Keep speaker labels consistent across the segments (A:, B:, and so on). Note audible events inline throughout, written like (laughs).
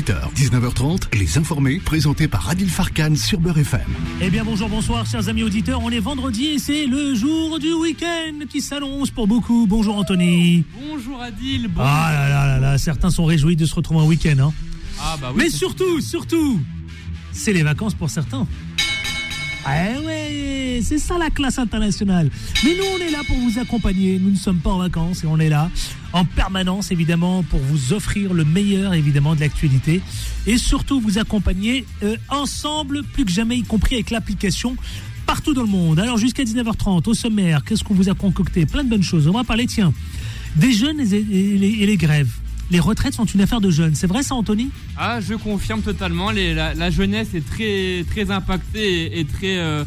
A: 18h, 19h30, Les Informés, présentés par Adil Farkan sur Beurre FM.
B: Eh bien bonjour, bonsoir chers amis auditeurs, on est vendredi et c'est le jour du week-end qui s'annonce pour beaucoup. Bonjour Anthony.
C: Bonjour Adil. Bonjour.
B: Ah là là là là, certains sont réjouis de se retrouver en week-end. Hein.
C: Ah bah oui,
B: Mais surtout, surtout, c'est les vacances pour certains. Ah ouais, c'est ça la classe internationale. Mais nous, on est là pour vous accompagner. Nous ne sommes pas en vacances et on est là en permanence, évidemment, pour vous offrir le meilleur, évidemment, de l'actualité. Et surtout, vous accompagner euh, ensemble, plus que jamais, y compris avec l'application partout dans le monde. Alors, jusqu'à 19h30, au sommaire, qu'est-ce qu'on vous a concocté? Plein de bonnes choses. On va parler, tiens, des jeunes et les grèves. Les retraites sont une affaire de jeunes. C'est vrai ça, Anthony?
C: Ah, je confirme totalement. La, jeunesse est très, très impactée et, très, euh,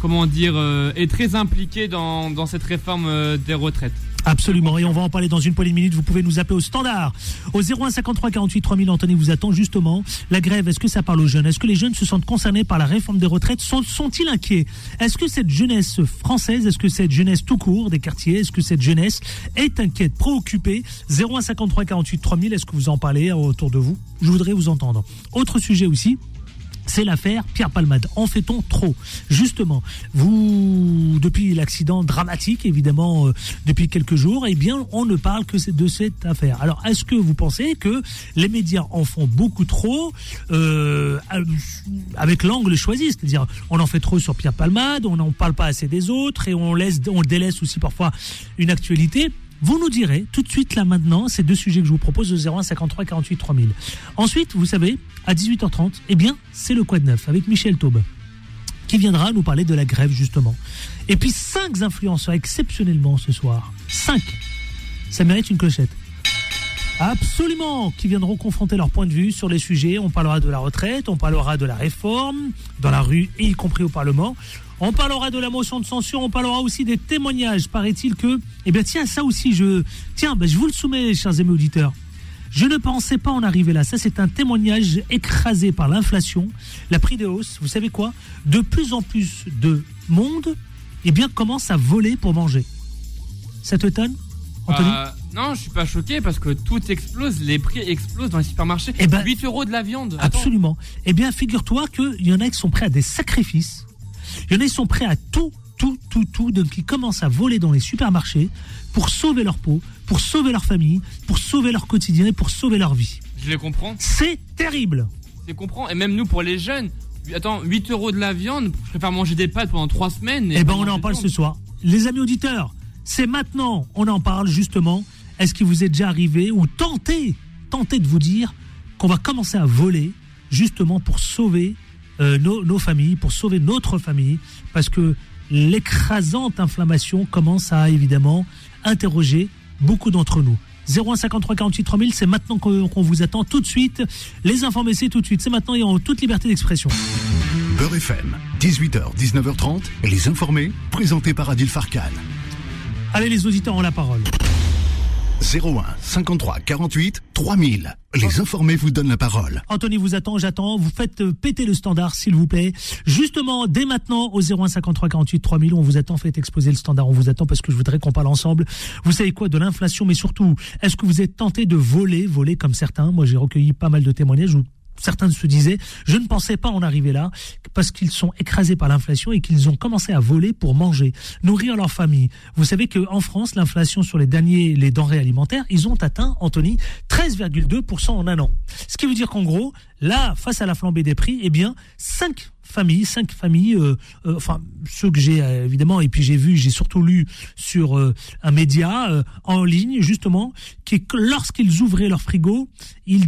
C: comment dire, euh, est très impliquée dans, dans cette réforme euh, des retraites.
B: Absolument, et on va en parler dans une poignée de minutes. Vous pouvez nous appeler au standard au 01 53 48 3000. Anthony vous attend justement. La grève, est-ce que ça parle aux jeunes? Est-ce que les jeunes se sentent concernés par la réforme des retraites? Sont- Sont-ils inquiets? Est-ce que cette jeunesse française, est-ce que cette jeunesse tout court des quartiers, est-ce que cette jeunesse est inquiète, préoccupée? 01 53 48 3000. Est-ce que vous en parlez autour de vous? Je voudrais vous entendre. Autre sujet aussi. C'est l'affaire Pierre Palmade. En fait-on trop Justement, vous, depuis l'accident dramatique, évidemment, euh, depuis quelques jours, eh bien, on ne parle que de cette affaire. Alors, est-ce que vous pensez que les médias en font beaucoup trop euh, avec l'angle choisi? C'est-à-dire, on en fait trop sur Pierre Palmade, on n'en parle pas assez des autres et on laisse, on délaisse aussi parfois une actualité. Vous nous direz tout de suite là maintenant ces deux sujets que je vous propose au 01 53 48 3000. Ensuite, vous savez, à 18h30, eh bien, c'est le Quad Neuf avec Michel Taube qui viendra nous parler de la grève justement. Et puis cinq influenceurs exceptionnellement ce soir. Cinq. Ça mérite une clochette. Absolument, qui viendront confronter leur point de vue sur les sujets. On parlera de la retraite, on parlera de la réforme dans la rue y compris au Parlement. On parlera de la motion de censure, on parlera aussi des témoignages. Paraît-il que, eh bien tiens, ça aussi, je, tiens, ben, je vous le soumets, chers amis auditeurs. Je ne pensais pas en arriver là. Ça, c'est un témoignage écrasé par l'inflation, la prix de hausse. Vous savez quoi? De plus en plus de monde, eh bien, commence à voler pour manger. Ça te étonne, Anthony?
C: Euh, non, je suis pas choqué parce que tout explose, les prix explosent dans les supermarchés.
B: Eh ben,
C: 8 euros de la viande. Attends.
B: Absolument. Eh bien, figure-toi qu'il y en a qui sont prêts à des sacrifices. Il y en a qui sont prêts à tout, tout, tout, tout. Donc, ils commencent à voler dans les supermarchés pour sauver leur peau, pour sauver leur famille, pour sauver leur quotidien et pour sauver leur vie.
C: Je les comprends.
B: C'est terrible.
C: Je les comprends. Et même nous, pour les jeunes, attends, 8 euros de la viande, je préfère manger des pâtes pendant 3 semaines. et
B: Eh ben, on en parle ce soir. Les amis auditeurs, c'est maintenant. On en parle justement. Est-ce qu'il vous est déjà arrivé ou tenté, tenté de vous dire qu'on va commencer à voler justement pour sauver euh, nos, nos familles, pour sauver notre famille, parce que l'écrasante inflammation commence à évidemment interroger beaucoup d'entre nous. 0153 48 3000, c'est maintenant qu'on qu'on vous attend tout de suite. Les informés, c'est tout de suite. C'est maintenant et en toute liberté d'expression.
A: Beurre FM, 18h, 19h30, Les Informés, présentés par Adil Farkan.
B: Allez, les auditeurs ont la parole.
A: 01 53 48 3000. Les Informés vous donnent la parole.
B: Anthony vous attend, j'attends. Vous faites euh, péter le standard, s'il vous plaît. Justement, dès maintenant, au 01 53 48 3000, on vous attend. Faites exploser le standard. On vous attend parce que je voudrais qu'on parle ensemble. Vous savez quoi de l'inflation, mais surtout, est-ce que vous êtes tenté de voler, voler comme certains? Moi, j'ai recueilli pas mal de témoignages certains se disaient, je ne pensais pas en arriver là, parce qu'ils sont écrasés par l'inflation et qu'ils ont commencé à voler pour manger, nourrir leur famille. Vous savez qu'en France, l'inflation sur les derniers, les denrées alimentaires, ils ont atteint, Anthony, 13,2% en un an. Ce qui veut dire qu'en gros, là, face à la flambée des prix, eh bien, 5 familles, cinq familles, euh, euh, enfin ceux que j'ai euh, évidemment, et puis j'ai vu, j'ai surtout lu sur un média en ligne justement, qui que lorsqu'ils ouvraient leur frigo, ils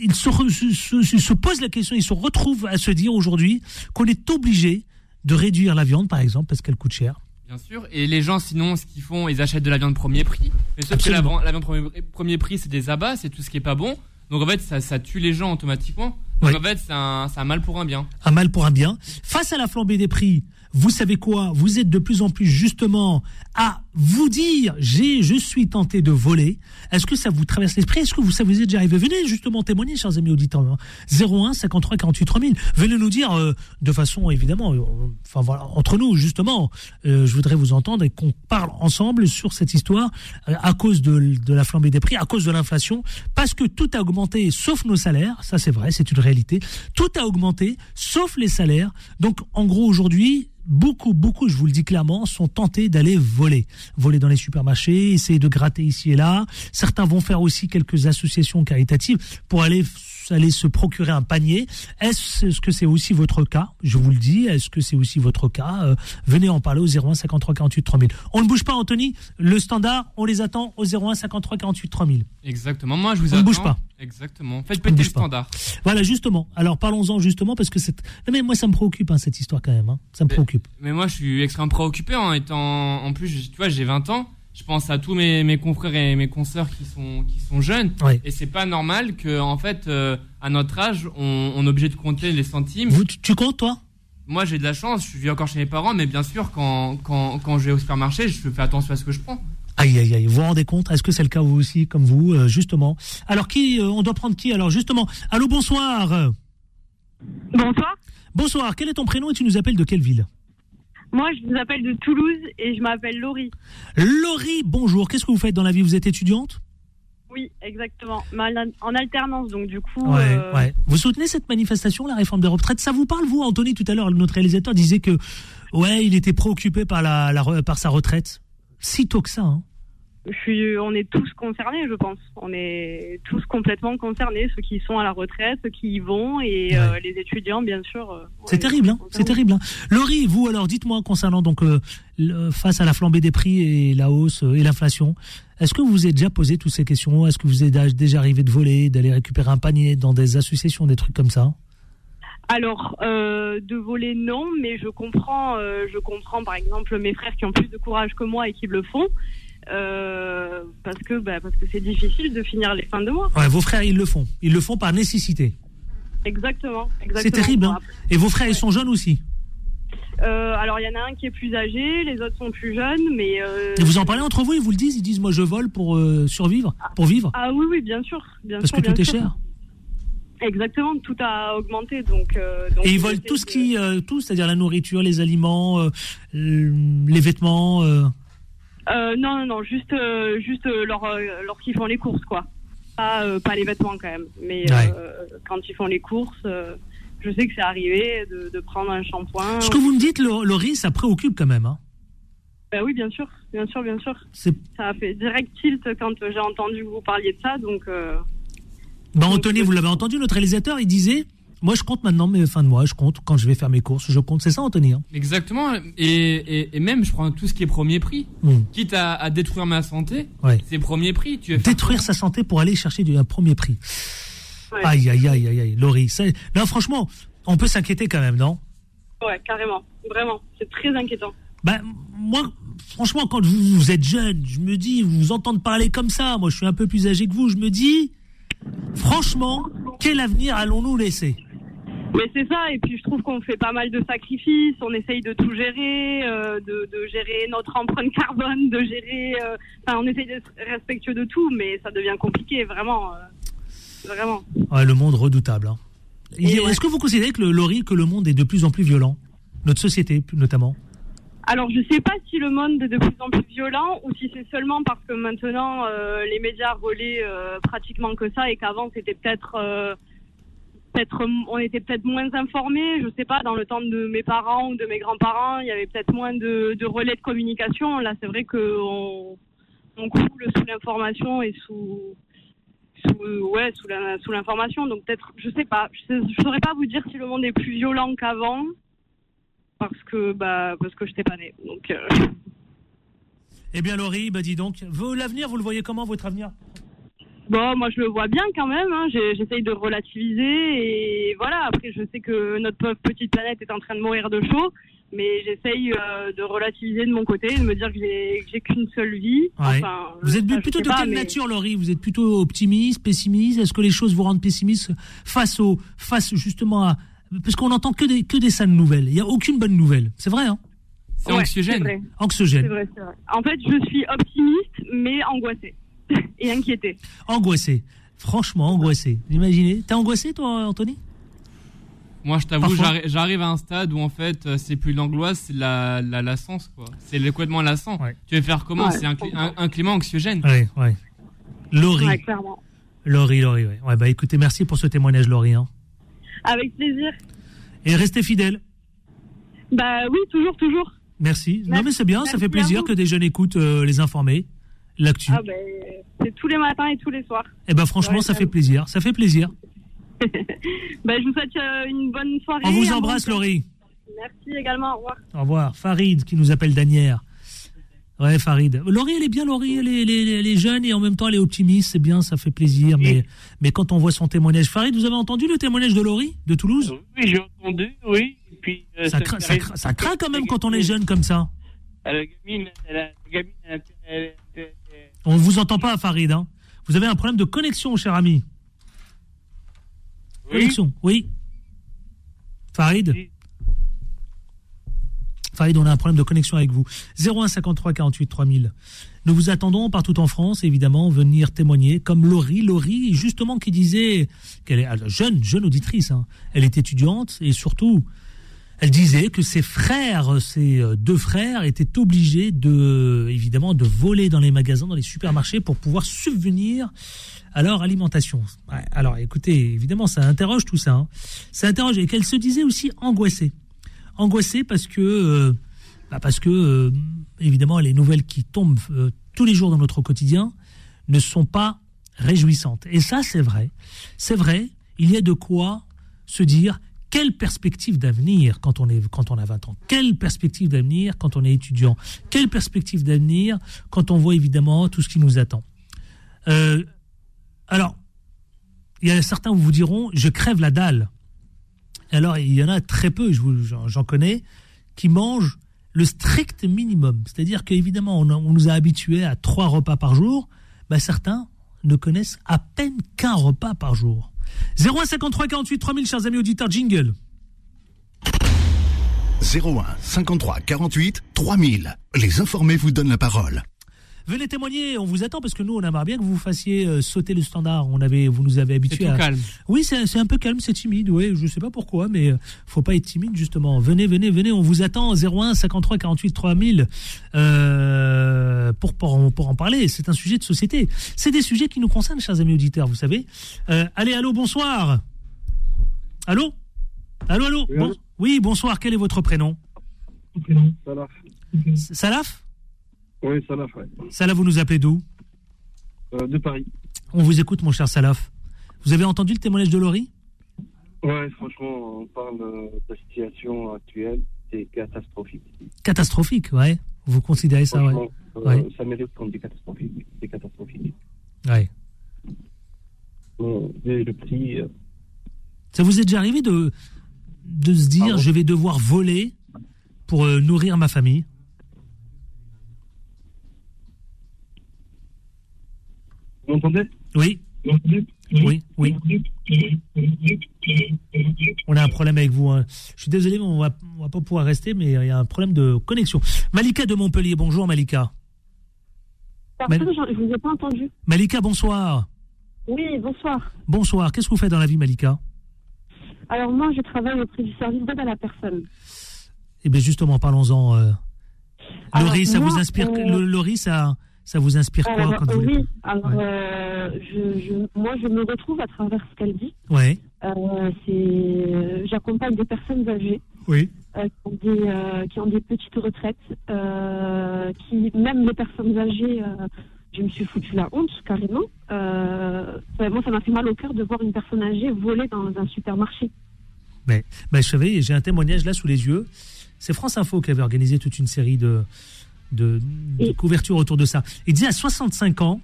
B: ils se, re- se, se- se posent la question, ils se retrouvent à se dire aujourd'hui qu'on est obligé de réduire la viande, par exemple, parce qu'elle coûte cher.
C: Bien sûr. Et les gens, sinon, ce qu'ils font, ils achètent de la viande premier prix. Mais sauf que la, viande premier, premier prix, c'est des abats, c'est tout ce qui est pas bon. Donc en fait, ça, ça tue les gens automatiquement. Donc
B: Oui.
C: en fait, c'est un, c'est un mal pour un bien.
B: un mal pour un bien. Face à la flambée des prix, vous savez quoi? Vous êtes de plus en plus justement à vous dire, j'ai, je suis tenté de voler. Est-ce que ça vous traverse l'esprit? Est-ce que vous, ça vous est déjà arrivé? Venez justement témoigner, chers amis auditeurs. 01 53 48 3000. Venez nous dire euh, de façon évidemment, euh, enfin voilà, entre nous justement. Euh, je voudrais vous entendre et qu'on parle ensemble sur cette histoire à cause de, de la flambée des prix, à cause de l'inflation, parce que tout a augmenté, sauf nos salaires. Ça c'est vrai, c'est une réalité. Tout a augmenté, sauf les salaires. Donc en gros aujourd'hui, beaucoup, beaucoup, je vous le dis clairement, sont tentés d'aller voler. Voler dans les supermarchés, essayer de gratter ici et là. Certains vont faire aussi quelques associations caritatives pour aller aller se procurer un panier. Est-ce que c'est aussi votre cas? Je vous le dis, est-ce que c'est aussi votre cas? Euh, Venez en parler au 01 53 48 3000. On ne bouge pas, Anthony. Le standard, on les attend au 01 53 48 3000.
C: Exactement. Moi, je vous
B: on
C: attends.
B: ne bouge pas.
C: Exactement. Faites péter le standard.
B: Voilà, justement. Alors, parlons-en justement parce que c'est. Mais moi, ça me préoccupe hein, cette histoire quand même. Hein. Ça me préoccupe.
C: Mais moi, je suis extrêmement préoccupé en étant. En plus, tu vois, j'ai 20 ans je pense à tous mes, mes, confrères et mes consoeurs qui sont, qui sont jeunes. Et c'est pas normal que, en fait, euh, à notre âge, on, on, est obligé de compter les centimes.
B: Vous, tu, comptes, toi?
C: Moi, j'ai de la chance, je vis encore chez mes parents, mais bien sûr, quand, quand, quand je vais au supermarché, je fais attention à ce que je prends.
B: Aïe, aïe, aïe. Vous vous rendez compte? Est-ce que c'est le cas vous aussi, comme vous, euh, justement? Alors, qui euh, On doit prendre qui? Alors, justement. Allô, bonsoir.
D: Bonsoir.
B: Bonsoir. Quel est ton prénom et tu nous appelles de quelle ville?
D: Moi, je vous appelle de Toulouse et je m'appelle Laurie.
B: Laurie, bonjour. Qu'est-ce que vous faites dans la vie? Vous êtes étudiante?
D: Oui, exactement. En alternance, donc du coup.
B: Ouais, euh, ouais. Vous soutenez cette manifestation, la réforme des retraites? Ça vous parle, vous? Anthony, tout à l'heure, notre réalisateur disait que, ouais, il était préoccupé par, la, par sa retraite. Si tôt que ça, hein
D: je suis, on est tous concernés, je pense. On est tous complètement concernés, ceux qui sont à la retraite, ceux qui y vont, et euh, les étudiants, bien sûr. Euh,
B: c'est terrible, hein c'est terrible. Hein Laurie, vous alors, dites-moi concernant donc euh, face à la flambée des prix et la hausse et l'inflation, est-ce que vous vous êtes déjà posé toutes ces questions? Est-ce que vous êtes déjà arrivé de voler, d'aller récupérer un panier dans des associations, des trucs comme ça?
D: Alors, de voler, non, mais je comprends, je comprends par exemple mes frères qui ont plus de courage que moi et qui le font. Euh, parce que bah, parce que c'est difficile de finir les fins de mois.
B: Ouais, vos frères, ils le font. Ils le font par nécessité.
D: Exactement.
B: C'est terrible. Hein. Et vos frères, ils sont jeunes aussi
D: euh, alors il y en a un qui est plus âgé, les autres sont plus jeunes, mais. Euh,
B: Et vous en parlez entre vous, ils vous le disent, ils disent moi je vole pour survivre, pour vivre.
D: Ah oui oui bien sûr, bien
B: Parce que tout est cher.
D: Exactement, tout a augmenté donc.
B: Et ils volent tout ce qui, tout, c'est-à-dire la nourriture, les aliments, les vêtements.
D: Euh, non, non, non, juste, euh, juste euh, lorsqu'ils font les courses, quoi. Pas, pas les vêtements quand même, mais quand ils font les courses, je sais que c'est arrivé de, prendre un shampoing.
B: Ce que vous me dites, Laurie, ça préoccupe quand même. Hein.
D: Ben oui, bien sûr, bien sûr, bien sûr. Ça a fait direct tilt quand j'ai entendu que vous parliez de ça, donc.
B: Ben Anthony, vous l'avez entendu, notre réalisateur, il disait moi, je compte maintenant mes fins de mois, je compte quand je vais faire mes courses, je compte. C'est ça, Anthony hein?
C: Exactement. Et, et, même, je prends tout ce qui est premier prix. Hmm. Quitte à, détruire ma santé, c'est premier prix. Tu
B: détruire sa santé pour aller chercher du, un premier prix. Aïe, aïe, aïe, aïe, aïe. Laurie, non, franchement, on peut s'inquiéter quand même, non?
D: Ouais, carrément. Vraiment. C'est très inquiétant.
B: Ben, moi, franchement, quand vous, vous, êtes jeune, je me dis, vous vous entendez parler comme ça. Moi, je suis un peu plus âgé que vous. Je me dis, franchement, quel avenir allons-nous laisser?
D: Mais c'est ça, et puis je trouve qu'on fait pas mal de sacrifices, on essaye de tout gérer, euh, de, de, gérer notre empreinte carbone, de gérer... Euh, enfin, on essaye d'être respectueux de tout, mais ça devient compliqué, vraiment. Euh, vraiment.
B: Ouais, le monde redoutable. Hein. Est-ce que vous considérez que le, Laurie, que le monde est de plus en plus violent? Notre société, notamment?
D: Alors, je sais pas si le monde est de plus en plus violent ou si c'est seulement parce que maintenant les médias relaient pratiquement que ça et qu'avant c'était peut-être peut-être on était peut-être moins informés, je sais pas, dans le temps de mes parents ou de mes grands-parents, il y avait peut-être moins de, relais de communication. Là, c'est vrai qu'on on coule sous l'information et sous, sous ouais sous l'information. Donc peut-être, je sais pas, je, saurais pas vous dire si le monde est plus violent qu'avant parce que bah parce que pas. Euh.
B: Eh bien, Laurie, bah dis donc, l'avenir, vous le voyez comment votre avenir?
D: Bon, moi je le vois bien quand même. Hein. J'essaye de relativiser et voilà. Après, je sais que notre pauvre petite planète est en train de mourir de chaud, mais j'essaye euh, de relativiser de mon côté, de me dire que j'ai qu'une seule vie.
B: vous êtes plutôt de quelle nature, Laurie? Vous êtes plutôt optimiste, pessimiste? Est-ce que les choses vous rendent pessimiste face au, face justement à, parce qu'on n'entend que des que des sales nouvelles. Il y a aucune bonne nouvelle. C'est vrai, hein?
C: C'est anxiogène.
B: Anxiogène.
D: C'est vrai, c'est vrai. En fait, je suis optimiste, mais angoissée (laughs) et inquiétée.
B: Angoissée. Franchement, angoissée. Imaginez? T'es angoissé, toi, Anthony?
C: Moi, je t'avoue, j'arrive à un stade où en fait, euh, c'est plus l'angoisse, c'est la, la lassance, quoi. C'est complètement lassant. Tu veux faire comment? C'est un, un, climat anxiogène.
B: Oui, oui. Laurie. Ouais, clairement. Laurie, Laurie, oui. Ouais, bah écoutez, merci pour ce témoignage, Laurie. Hein.
D: Avec plaisir.
B: Et restez fidèles.
D: Bah oui, toujours, toujours.
B: Merci. Non, mais c'est bien, ça fait plaisir que des jeunes écoutent euh, les informés, l'actu.
D: Ah, bah, c'est tous les matins et tous les soirs.
B: Eh ben, franchement, ça fait plaisir. Ça fait plaisir. (laughs)
D: bah, je vous souhaite euh, une bonne soirée.
B: On vous embrasse, Laurie.
D: Merci également. Au revoir.
B: Au revoir. Farid qui nous appelle Danière. Ouais, Farid. Laurie, elle est bien, Laurie, elle est, jeune et en même temps, elle est optimiste, c'est bien, ça fait plaisir. Mais, mais quand on voit son témoignage, Farid, vous avez entendu le témoignage de Laurie, de Toulouse?
E: Oui, j'ai entendu, oui. puis,
B: euh, ça, craint, ça, craint quand même quand on est jeune comme ça.
E: La gamine, la gamine,
B: on ne vous entend pas, Farid. Hein. Vous avez un problème de connexion, cher ami. Oui. Connexion, oui. Farid Farid, on a un problème de connexion avec vous. 01 53 48 3000. Nous vous attendons partout en France, évidemment, venir témoigner, comme Laurie. Laurie, justement, qui disait qu'elle est jeune, jeune auditrice. Hein. Elle est étudiante et surtout, elle disait que ses frères, ses euh, deux frères, étaient obligés de, évidemment, de voler dans les magasins, dans les supermarchés pour pouvoir subvenir à leur alimentation. alors, écoutez, évidemment, ça interroge tout ça. Hein. Ça interroge et qu'elle se disait aussi angoissée angoissée parce que, euh, bah, parce que euh, évidemment, les nouvelles qui tombent tous les jours dans notre quotidien ne sont pas réjouissantes. Et ça, c'est vrai. C'est vrai, il y a de quoi se dire quelle perspective d'avenir quand on est quand on a 20 ans? Quelle perspective d'avenir quand on est étudiant? Quelle perspective d'avenir quand on voit évidemment tout ce qui nous attend? Alors, il y a certains vous diront je crève la dalle. Alors, il y en a très peu, j'en connais, qui mangent le strict minimum. C'est-à-dire qu'évidemment, on, on, nous a habitués à trois repas par jour. Ben, certains ne connaissent à peine qu'un repas par jour. 0153 48 3000, chers amis auditeurs, jingle.
A: 01 53 48 3000. Les informés vous donnent la parole.
B: Venez témoigner, on vous attend parce que nous, on aimerait bien que vous fassiez euh, sauter le standard. On avait, vous nous avez habitués
C: à. calme.
B: Oui, c'est un peu calme, c'est timide. Oui, je sais pas pourquoi, mais euh, faut pas être timide justement. Venez, venez, venez, on vous attend 01 53 48 3000 euh, pour, pour, pour en parler. C'est un sujet de société. C'est des sujets qui nous concernent, chers amis auditeurs, vous savez. Euh, allez, allô, bonsoir. Allô? Allô, allô? Oui, oui, bonsoir. Quel est votre prénom?
F: Salaf.
B: Salaf?
F: Oui, Salaf, ouais.
B: Salaf, vous nous appelez d'où
F: euh, De Paris.
B: On vous écoute, mon cher Salaf. Vous avez entendu le témoignage de Laurie?
F: Ouais, franchement, on parle de la situation actuelle, c'est catastrophique.
B: Catastrophique, ouais. Vous considérez ça, ouais.
F: Euh, Ça mérite qu'on dise catastrophique. C'est catastrophique.
B: Ouais.
F: Bon, le prix. Euh,
B: ça vous est déjà arrivé de, de se dire, je vais devoir voler pour euh, nourrir ma famille?
F: Vous m'entendez?
B: Oui. Oui, oui. On a un problème avec vous. Hein. Je suis désolé, mais on va, va pas pouvoir rester, mais il y a un problème de connexion. Malika de Montpellier, bonjour Malika.
G: je ne vous ai pas entendu.
B: Malika, bonsoir.
G: Oui, bonsoir.
B: Bonsoir. Qu'est-ce que vous faites dans la vie, Malika?
G: Alors moi, je travaille auprès du service d'aide à la personne.
B: Eh bien justement, parlons-en. Euh... Laurie, ça vous inspire euh... Laurie, ça ça vous inspire quoi quand
G: vous Oui, alors euh, je, moi je me retrouve à travers ce qu'elle dit.
B: Ouais.
G: Euh, j'accompagne des personnes âgées.
B: Oui.
G: Euh, qui, ont des, qui ont des petites retraites, qui même les personnes âgées, je me suis foutu la honte carrément. moi, ça m'a fait mal au cœur de voir une personne âgée voler dans un supermarché.
B: Mais, ben, je savais, j'ai un témoignage là sous les yeux. C'est France Info qui avait organisé toute une série de, de, couverture autour de ça. Il disait à 65 ans,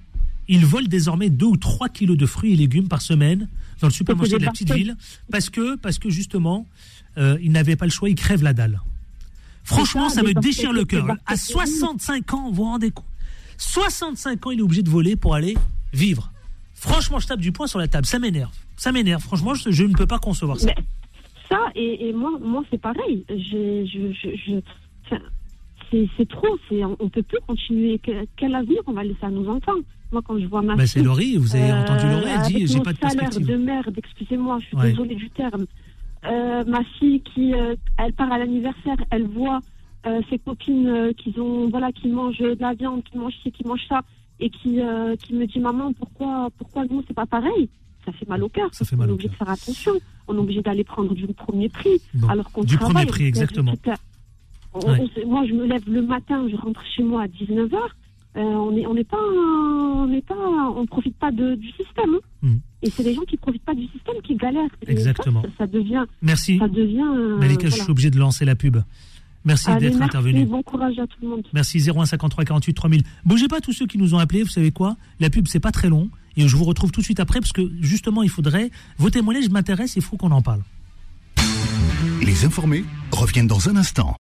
B: il vole désormais 2 ou 3 kilos de fruits et légumes par semaine dans le supermarché de la petite ville parce que, parce que justement, euh, il n'avait pas le choix, il crève la dalle. Franchement, ça, me déchire le cœur. À 65 ans, vous vous rendez compte? 65 ans, il est obligé de voler pour aller vivre. Franchement, je tape du poing sur la table. Ça m'énerve. Ça m'énerve. Franchement, je, ne peux pas concevoir ça.
G: ça, et, moi, moi c'est pareil. Je, je, c'est trop. C'est, on, ne peut plus continuer. Quel avenir on va laisser à nos enfants? Moi, quand je vois ma
B: bah, C'est Laurie, vous avez entendu Laurie, elle dit j'ai pas de perspective.
G: de merde, excusez-moi, je suis désolée du terme. ma fille qui, elle part à l'anniversaire, elle voit ses copines qui ont, voilà, qui mangent de la viande, qui mangent ci, qui mangent ça, et qui, qui me dit maman, pourquoi, pourquoi nous c'est pas pareil? Ça fait mal au cœur.
B: Ça fait mal
G: on est obligé de faire attention. On est obligé d'aller prendre du premier prix. Alors qu'on du
B: premier prix, exactement.
G: Moi, je me lève le matin, je rentre chez moi à 19h. Euh, on n'est on pas, on n'est pas, on profite pas de, du système. Hein. Hmm. Et c'est les gens qui profitent pas du système qui galèrent.
B: Exactement.
G: Ça, devient.
B: Merci.
G: Ça devient.
B: Euh, Malika, je suis obligé de lancer la pub. Merci d'être intervenu.
G: Bon courage à tout le monde.
B: Merci 0153 48 3000. Bougez pas tous ceux qui nous ont appelés. Vous savez quoi? La pub c'est pas très long. Et je vous retrouve tout de suite après parce que justement, il faudrait. Vos témoignages m'intéressent, il faut qu'on en parle.
A: Les informés reviennent dans un instant.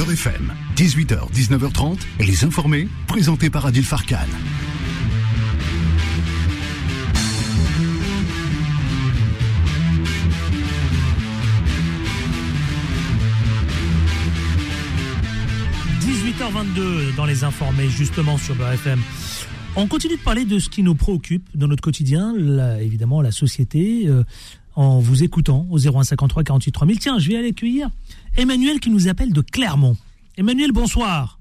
A: Beurre FM, 18h, 19h30, les informés, présentés par Adil Farkan.
B: – 18h22 dans les informés, justement sur Beurre FM. On continue de parler de ce qui nous préoccupe dans notre quotidien, évidemment la société, euh, en vous écoutant au 0153 48 3000. Tiens, je vais aller accueillir Emmanuel qui nous appelle de Clermont. Emmanuel, bonsoir.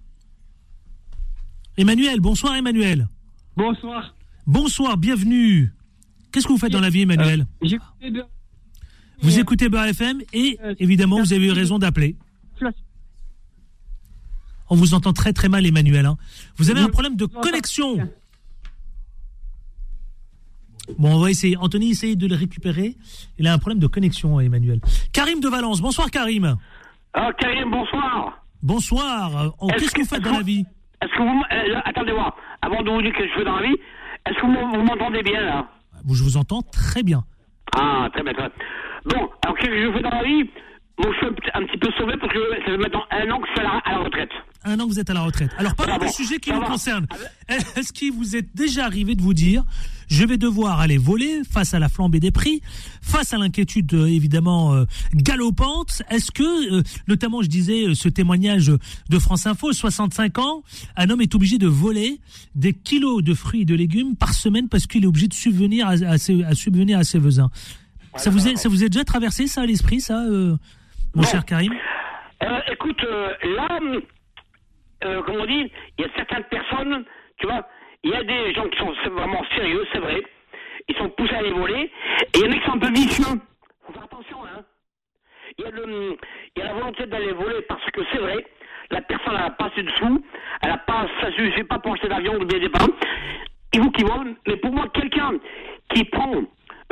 B: Emmanuel, bonsoir Emmanuel.
H: Bonsoir.
B: Bonsoir, bienvenue. Qu'est-ce que vous faites dans la vie Emmanuel
H: euh,
B: Vous écoutez BFM et euh, évidemment vous avez eu raison d'appeler. On vous entend très très mal Emmanuel. Hein. Vous avez un problème de connexion. Bon, on va essayer. Anthony, essaye de le récupérer. Il a un problème de connexion, Emmanuel. Karim de Valence. Bonsoir, Karim.
I: Ah, Karim, bonsoir.
B: Bonsoir. Oh, qu'est-ce que vous faites dans la vie
I: Est-ce que vous. Euh, attendez-moi. Avant de vous dire ce que je fais dans la vie, est-ce que vous, m'entendez bien, là?
B: Je vous entends très bien.
I: Ah, très bien, très bien. Bon, alors qu'est-ce que je fais dans la vie? Bon, je suis un petit peu sauvé parce que ça fait maintenant un an que je suis à la, retraite.
B: Un an que vous êtes à la retraite. Alors, parlons ah, des sujets qui vous concernent. Est-ce qu'il vous est déjà arrivé de vous dire je vais devoir aller voler face à la flambée des prix, face à l'inquiétude euh, évidemment euh, galopante. Est-ce que, euh, notamment, je disais ce témoignage de France Info, 65 ans, un homme est obligé de voler des kilos de fruits et de légumes par semaine parce qu'il est obligé de subvenir à, ses, à subvenir à ses besoins. Ça vous, est, ça vous est déjà traversé ça à l'esprit, ça, mon cher Karim?
I: Écoute, là, comme on dit, il y a certaines personnes, tu vois, il y a des gens qui sont vraiment sérieux, c'est vrai. Ils sont poussés à les voler. Et il y en a qui sont un peu vicieux. Faut faire attention, hein. Il y a, le, il y a la volonté d'aller voler parce que c'est vrai, la personne n'a pas assez de sous, elle a pas, ça suffit pas pour acheter l'avion ou des pains. Il faut qu'ils volent. Mais pour moi, quelqu'un qui prend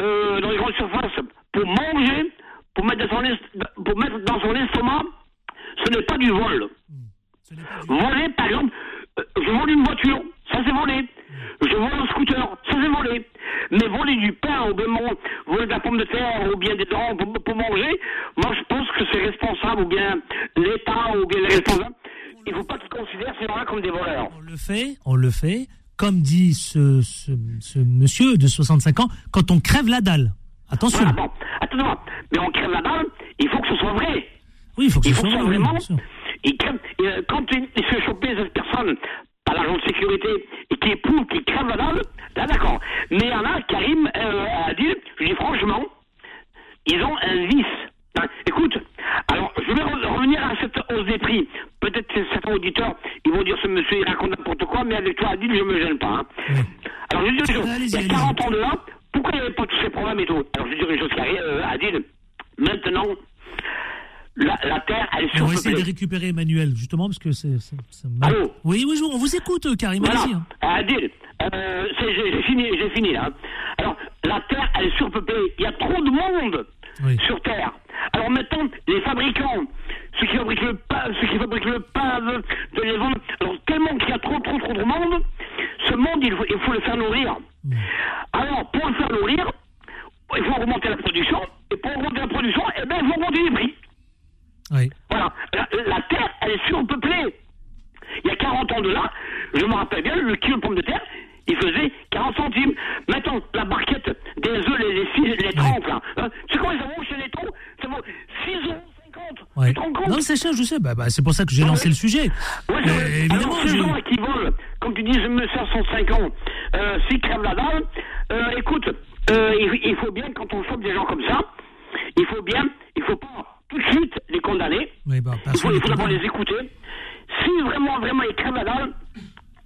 I: euh, dans les grandes surfaces pour manger, pour mettre dans son, pour mettre dans son estomac, ce n'est pas du vol. Voler, par exemple, je vole une voiture ça c'est volé. Je vole un scooter, ça c'est volé. Mais voler du pain ou bien voler de la pomme de terre ou bien des dents pour, manger, moi je pense que c'est responsable ou bien l'État ou bien les responsables. Il ne faut pas qu'ils considèrent ces gens-là comme des voleurs.
B: On le fait, on le fait. Comme dit ce, ce, monsieur de 65 ans, quand on crève la dalle. Attention.
I: Voilà, bon, attends, mais on crève la dalle, il faut que ce soit vrai.
B: Oui, il faut que ce soit, vrai, vraiment.
I: Il crève, euh, quand il, il se fait choper cette personne par l'agent de sécurité et qui pour qui crève la dalle, là d'accord. Mais il y en a, Karim euh, a dit, je dis franchement, ils ont un vice. Hein, écoute, alors je vais revenir à cette hausse des prix. Peut-être que certains auditeurs, ils vont dire ce monsieur il raconte n'importe quoi, mais avec toi Adil, je me gêne pas. Hein. Alors je dis une chose, il y a 40 ans de là, pourquoi il n'y avait pas tous ces problèmes et tout? Alors je dis une chose, Karim, euh, Adil, maintenant, la, Terre, elle est surpeuplée.
B: On va essayer de récupérer Emmanuel, justement, parce que c'est...
I: Allô
B: Oui, oui, on vous écoute, euh, Karim,
I: voilà.
B: Hein.
I: Adil, euh, j'ai fini, fini, là. Alors, la Terre, elle est surpeuplée. Il y a trop de monde sur Terre. Alors maintenant, les fabricants, ceux qui fabriquent le pain, ceux qui fabriquent le pain, de les vendre, alors tellement qu'il y a trop, trop, trop de monde, ce monde, il faut, il faut le faire nourrir. Mm. Alors, pour le faire nourrir, il faut augmenter la production, et pour augmenter la production, eh ben, il faut augmenter les prix. Voilà. La, terre, elle est surpeuplée. Il y a 40 ans de là, je me rappelle bien, le kilo de pommes de terre, il faisait 40 centimes. Maintenant, la barquette des œufs, les, les, les 30, là, hein, c'est quoi, ils ont chez les taux Ça vaut 6,50 euros.
B: Ouais. Non, Sacha, je sais, bah, bah, c'est pour ça que j'ai lancé le sujet.
I: Ouais,
B: Euh, évidemment,
I: Alors, ces gens qui volent, comme tu dis, je me sers 105 ans, euh, s'ils crèvent la dalle, euh, écoute, euh, il, il faut bien, quand on chope des gens comme ça, il faut bien, il faut pas tout de suite les condamner.
B: Oui, bah,
I: Il faut, il d'abord les écouter. Si vraiment, vraiment, ils crèvent la dalle,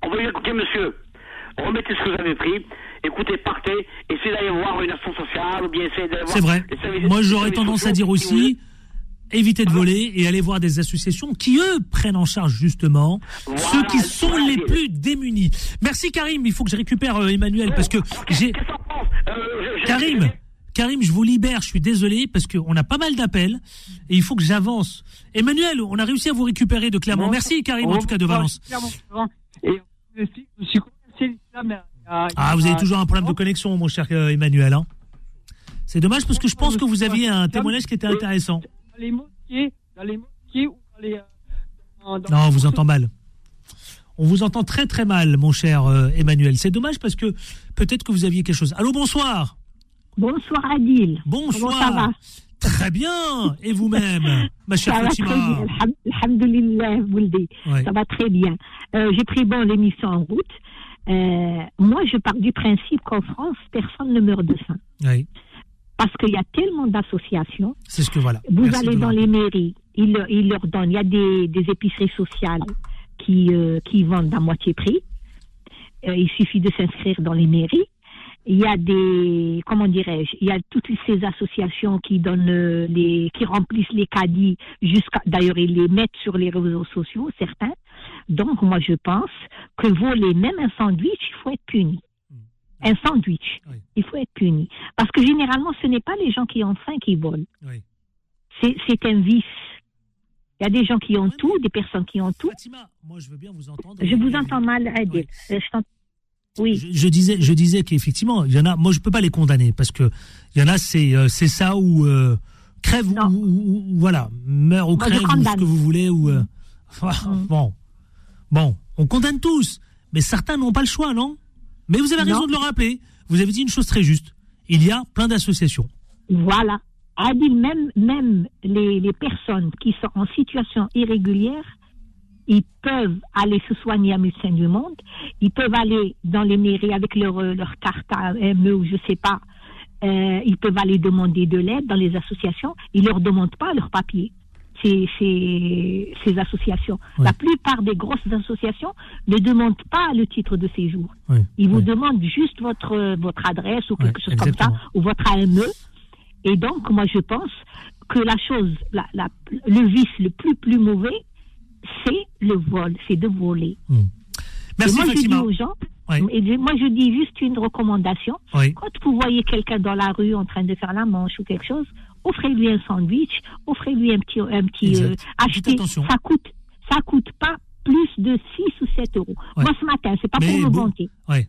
I: on va lui dire, écoutez, monsieur, remettez ce que vous avez pris, écoutez, partez, essayez d'aller voir une action sociale, ou bien essayez d'aller voir...
B: C'est vrai.
I: services-
B: Moi, j'aurais tendance à dire aussi, éviter de voler et aller voir des associations qui, eux, prennent en charge justement ceux qui sont les plus démunis. Merci Karim, il faut que je récupère euh, Emmanuel parce que j'ai...
I: Euh,
B: Karim, Karim, je vous libère, je suis désolé parce qu'on a pas mal d'appels et il faut que j'avance. Emmanuel, on a réussi à vous récupérer de Clermont. Merci Karim, en tout cas de Valence.
E: Et à-
B: Ah, vous avez toujours un problème de connexion, mon cher euh, Emmanuel. hein. C'est dommage parce que je pense que vous aviez un témoignage qui était intéressant.
E: Dans les mosquées, dans les mosquées ou dans les. euh, dans- dans-
B: Non, on vous entend mal. On vous entend très très mal, mon cher euh, Emmanuel. C'est dommage parce que peut-être que vous aviez quelque chose. Allô, bonsoir.
H: Bonsoir Adil.
B: Bonsoir.
H: Comment ça va?
B: Très bien. Et vous-même, (laughs) ma chère
H: Ça va très
B: Fatima?
H: bien. Alham- Alhamdulillah, Bouldi.
B: Ouais.
H: Ça va très bien. Euh, J'ai pris bon l'émission en route. Euh, moi, je pars du principe qu'en France, personne ne meurt de faim.
B: Oui,
H: Parce qu'il y a tellement d'associations.
B: c'est ce que voilà.
H: Vous
B: Merci
H: allez dans les mairies, ils, leur- ils leur donnent. Il y a des, des épiceries sociales qui, euh, qui vendent à moitié prix. Euh, il suffit de s'inscrire dans les mairies. Il y a des, comment dirais-je, il y a toutes ces associations qui donnent les, qui remplissent les caddies jusqu'à, d'ailleurs ils les mettent sur les réseaux sociaux, certains. Donc moi je pense que voler même un sandwich, il faut être puni. Un sandwich,
B: Oui.
H: il faut être puni. Parce que généralement ce n'est pas les gens qui ont faim qui volent
B: Oui.
H: c'est c'est un vice. Il y a des gens qui ont
B: Oui,
H: tout, des personnes qui ont tout.
B: Fatima, moi je veux bien vous entendre.
H: Je vous entends mal, Adil. Euh, je oui,
B: Je, je disais, je disais qu'effectivement, il y en a. Moi, je peux pas les condamner parce que il y en a, c'est euh, c'est ça ou euh, crève ou, ou- ou- voilà, meurt ou
H: Moi,
B: crève ou ce que vous voulez ou euh, (laughs)
H: Mm.
B: bon, bon, on condamne tous, mais certains n'ont pas le choix, non? Mais vous avez raison de le rappeler. Vous avez dit une chose très juste. Il y a plein d'associations.
H: voilà. Adil, même, même les, les personnes qui sont en situation irrégulière, ils peuvent aller se soigner à Médecins du Monde. Ils peuvent aller dans les mairies avec leur, euh, leur carte AME ou je sais pas. Euh, ils peuvent aller demander de l'aide dans les associations. Ils leur demandent pas leur papier. Ces, ces, ces associations. La plupart des grosses associations ne demandent pas le titre de séjour.
B: Oui.
H: Ils vous demandent juste votre, euh, votre adresse ou quelque chose comme ça, ou votre AME. Et donc, moi, je pense que la chose, la, la- le vice le plus, plus mauvais, c'est le vol, c'est de voler.
B: Merci
H: et moi, je dis aux gens, et moi, je dis juste une recommandation.
B: Oui.
H: Quand vous voyez quelqu'un dans la rue en train de faire la manche ou quelque chose, offrez-lui un sandwich, offrez-lui un petit, un petit, euh. Ça coûte, ça coûte pas plus de 6 ou 7 euros.
B: Ouais.
H: Moi, ce matin, c'est pas
B: Mais
H: pour me
B: bon,
H: vanter.
B: Ouais.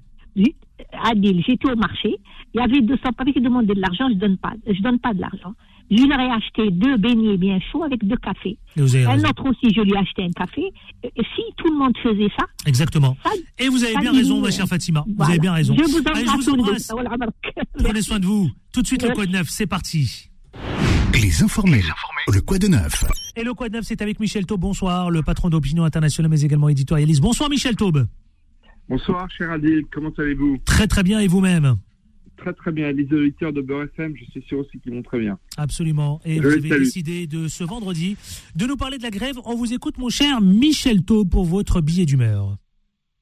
H: Adil, j'étais au marché, il y avait 200 papiers qui demandaient de l'argent, je donne pas, je donne pas de l'argent. Je leur ai acheté deux beignets bien chauds avec deux cafés. Un autre aussi, je lui ai acheté un café. Et si tout le monde faisait ça,
B: Exactement.
H: ça,
B: Et vous avez bien raison, ma chère Fatima. Vous avez bien raison.
H: Je vous
B: Allez,
H: embrasse
B: je vous embrasse.
H: Voilà, voilà.
B: Prenez soin de vous. Tout de suite, le code 9, c'est parti.
A: Les informés. Le quoi de neuf
B: Et le Quad 9, c'est avec Michel Taube. Bonsoir, le patron d'Opinion Internationale, mais également éditorialiste. Bonsoir, Michel Taube.
J: Bonsoir, cher Adil, comment allez-vous?
B: Très, très bien. Et vous-même?
J: Très très bien. Les auditeurs de Beurre FM, je suis sûr aussi qu'ils vont très bien.
B: Absolument. Et
J: Je
B: vous avez décidé de ce vendredi de nous parler de la grève. On vous écoute, mon cher Michel Taube, pour votre billet d'humeur.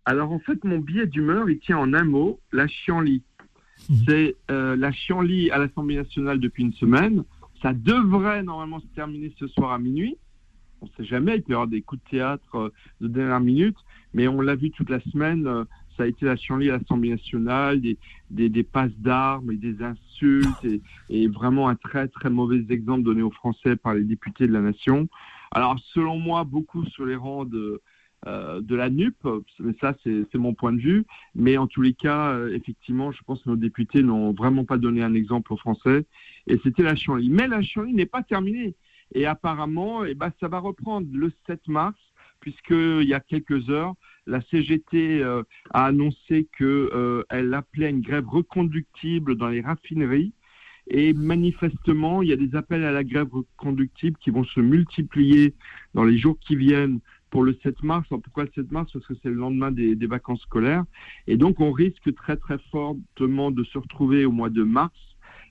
J: Alors en fait, mon billet d'humeur, il tient en un mot, la chienlit.
B: Mhm.
J: C'est euh, la chienlit à l'Assemblée nationale depuis une semaine. Ça devrait normalement se terminer ce soir à minuit. On ne sait jamais, il peut y avoir des coups de théâtre euh, de dernière minute, mais on l'a vu toute la semaine. euh, ça a été la chienlit à l'Assemblée nationale, des, passes d'armes et des insultes, et, vraiment un très très mauvais exemple donné aux Français par les députés de la nation. Alors selon moi, beaucoup sur les rangs de, euh, de la NUP, mais ça c'est mon point de vue. Mais en tous les cas, euh, effectivement, je pense que nos députés n'ont vraiment pas donné un exemple aux Français. Et c'était la chienlit. Mais la chienlit n'est pas terminée. Et apparemment, eh ben, ça va reprendre le 7 mars, puisqu'il y a quelques heures, la CGT euh, a annoncé qu'elle appelait à une grève reconductible dans les raffineries. Et manifestement, il y a des appels à la grève conductible qui vont se multiplier dans les jours qui viennent pour le 7 mars. Alors pourquoi le 7 mars? Parce que c'est le lendemain des, des, vacances scolaires. Et donc on risque très très fortement de se retrouver au mois de mars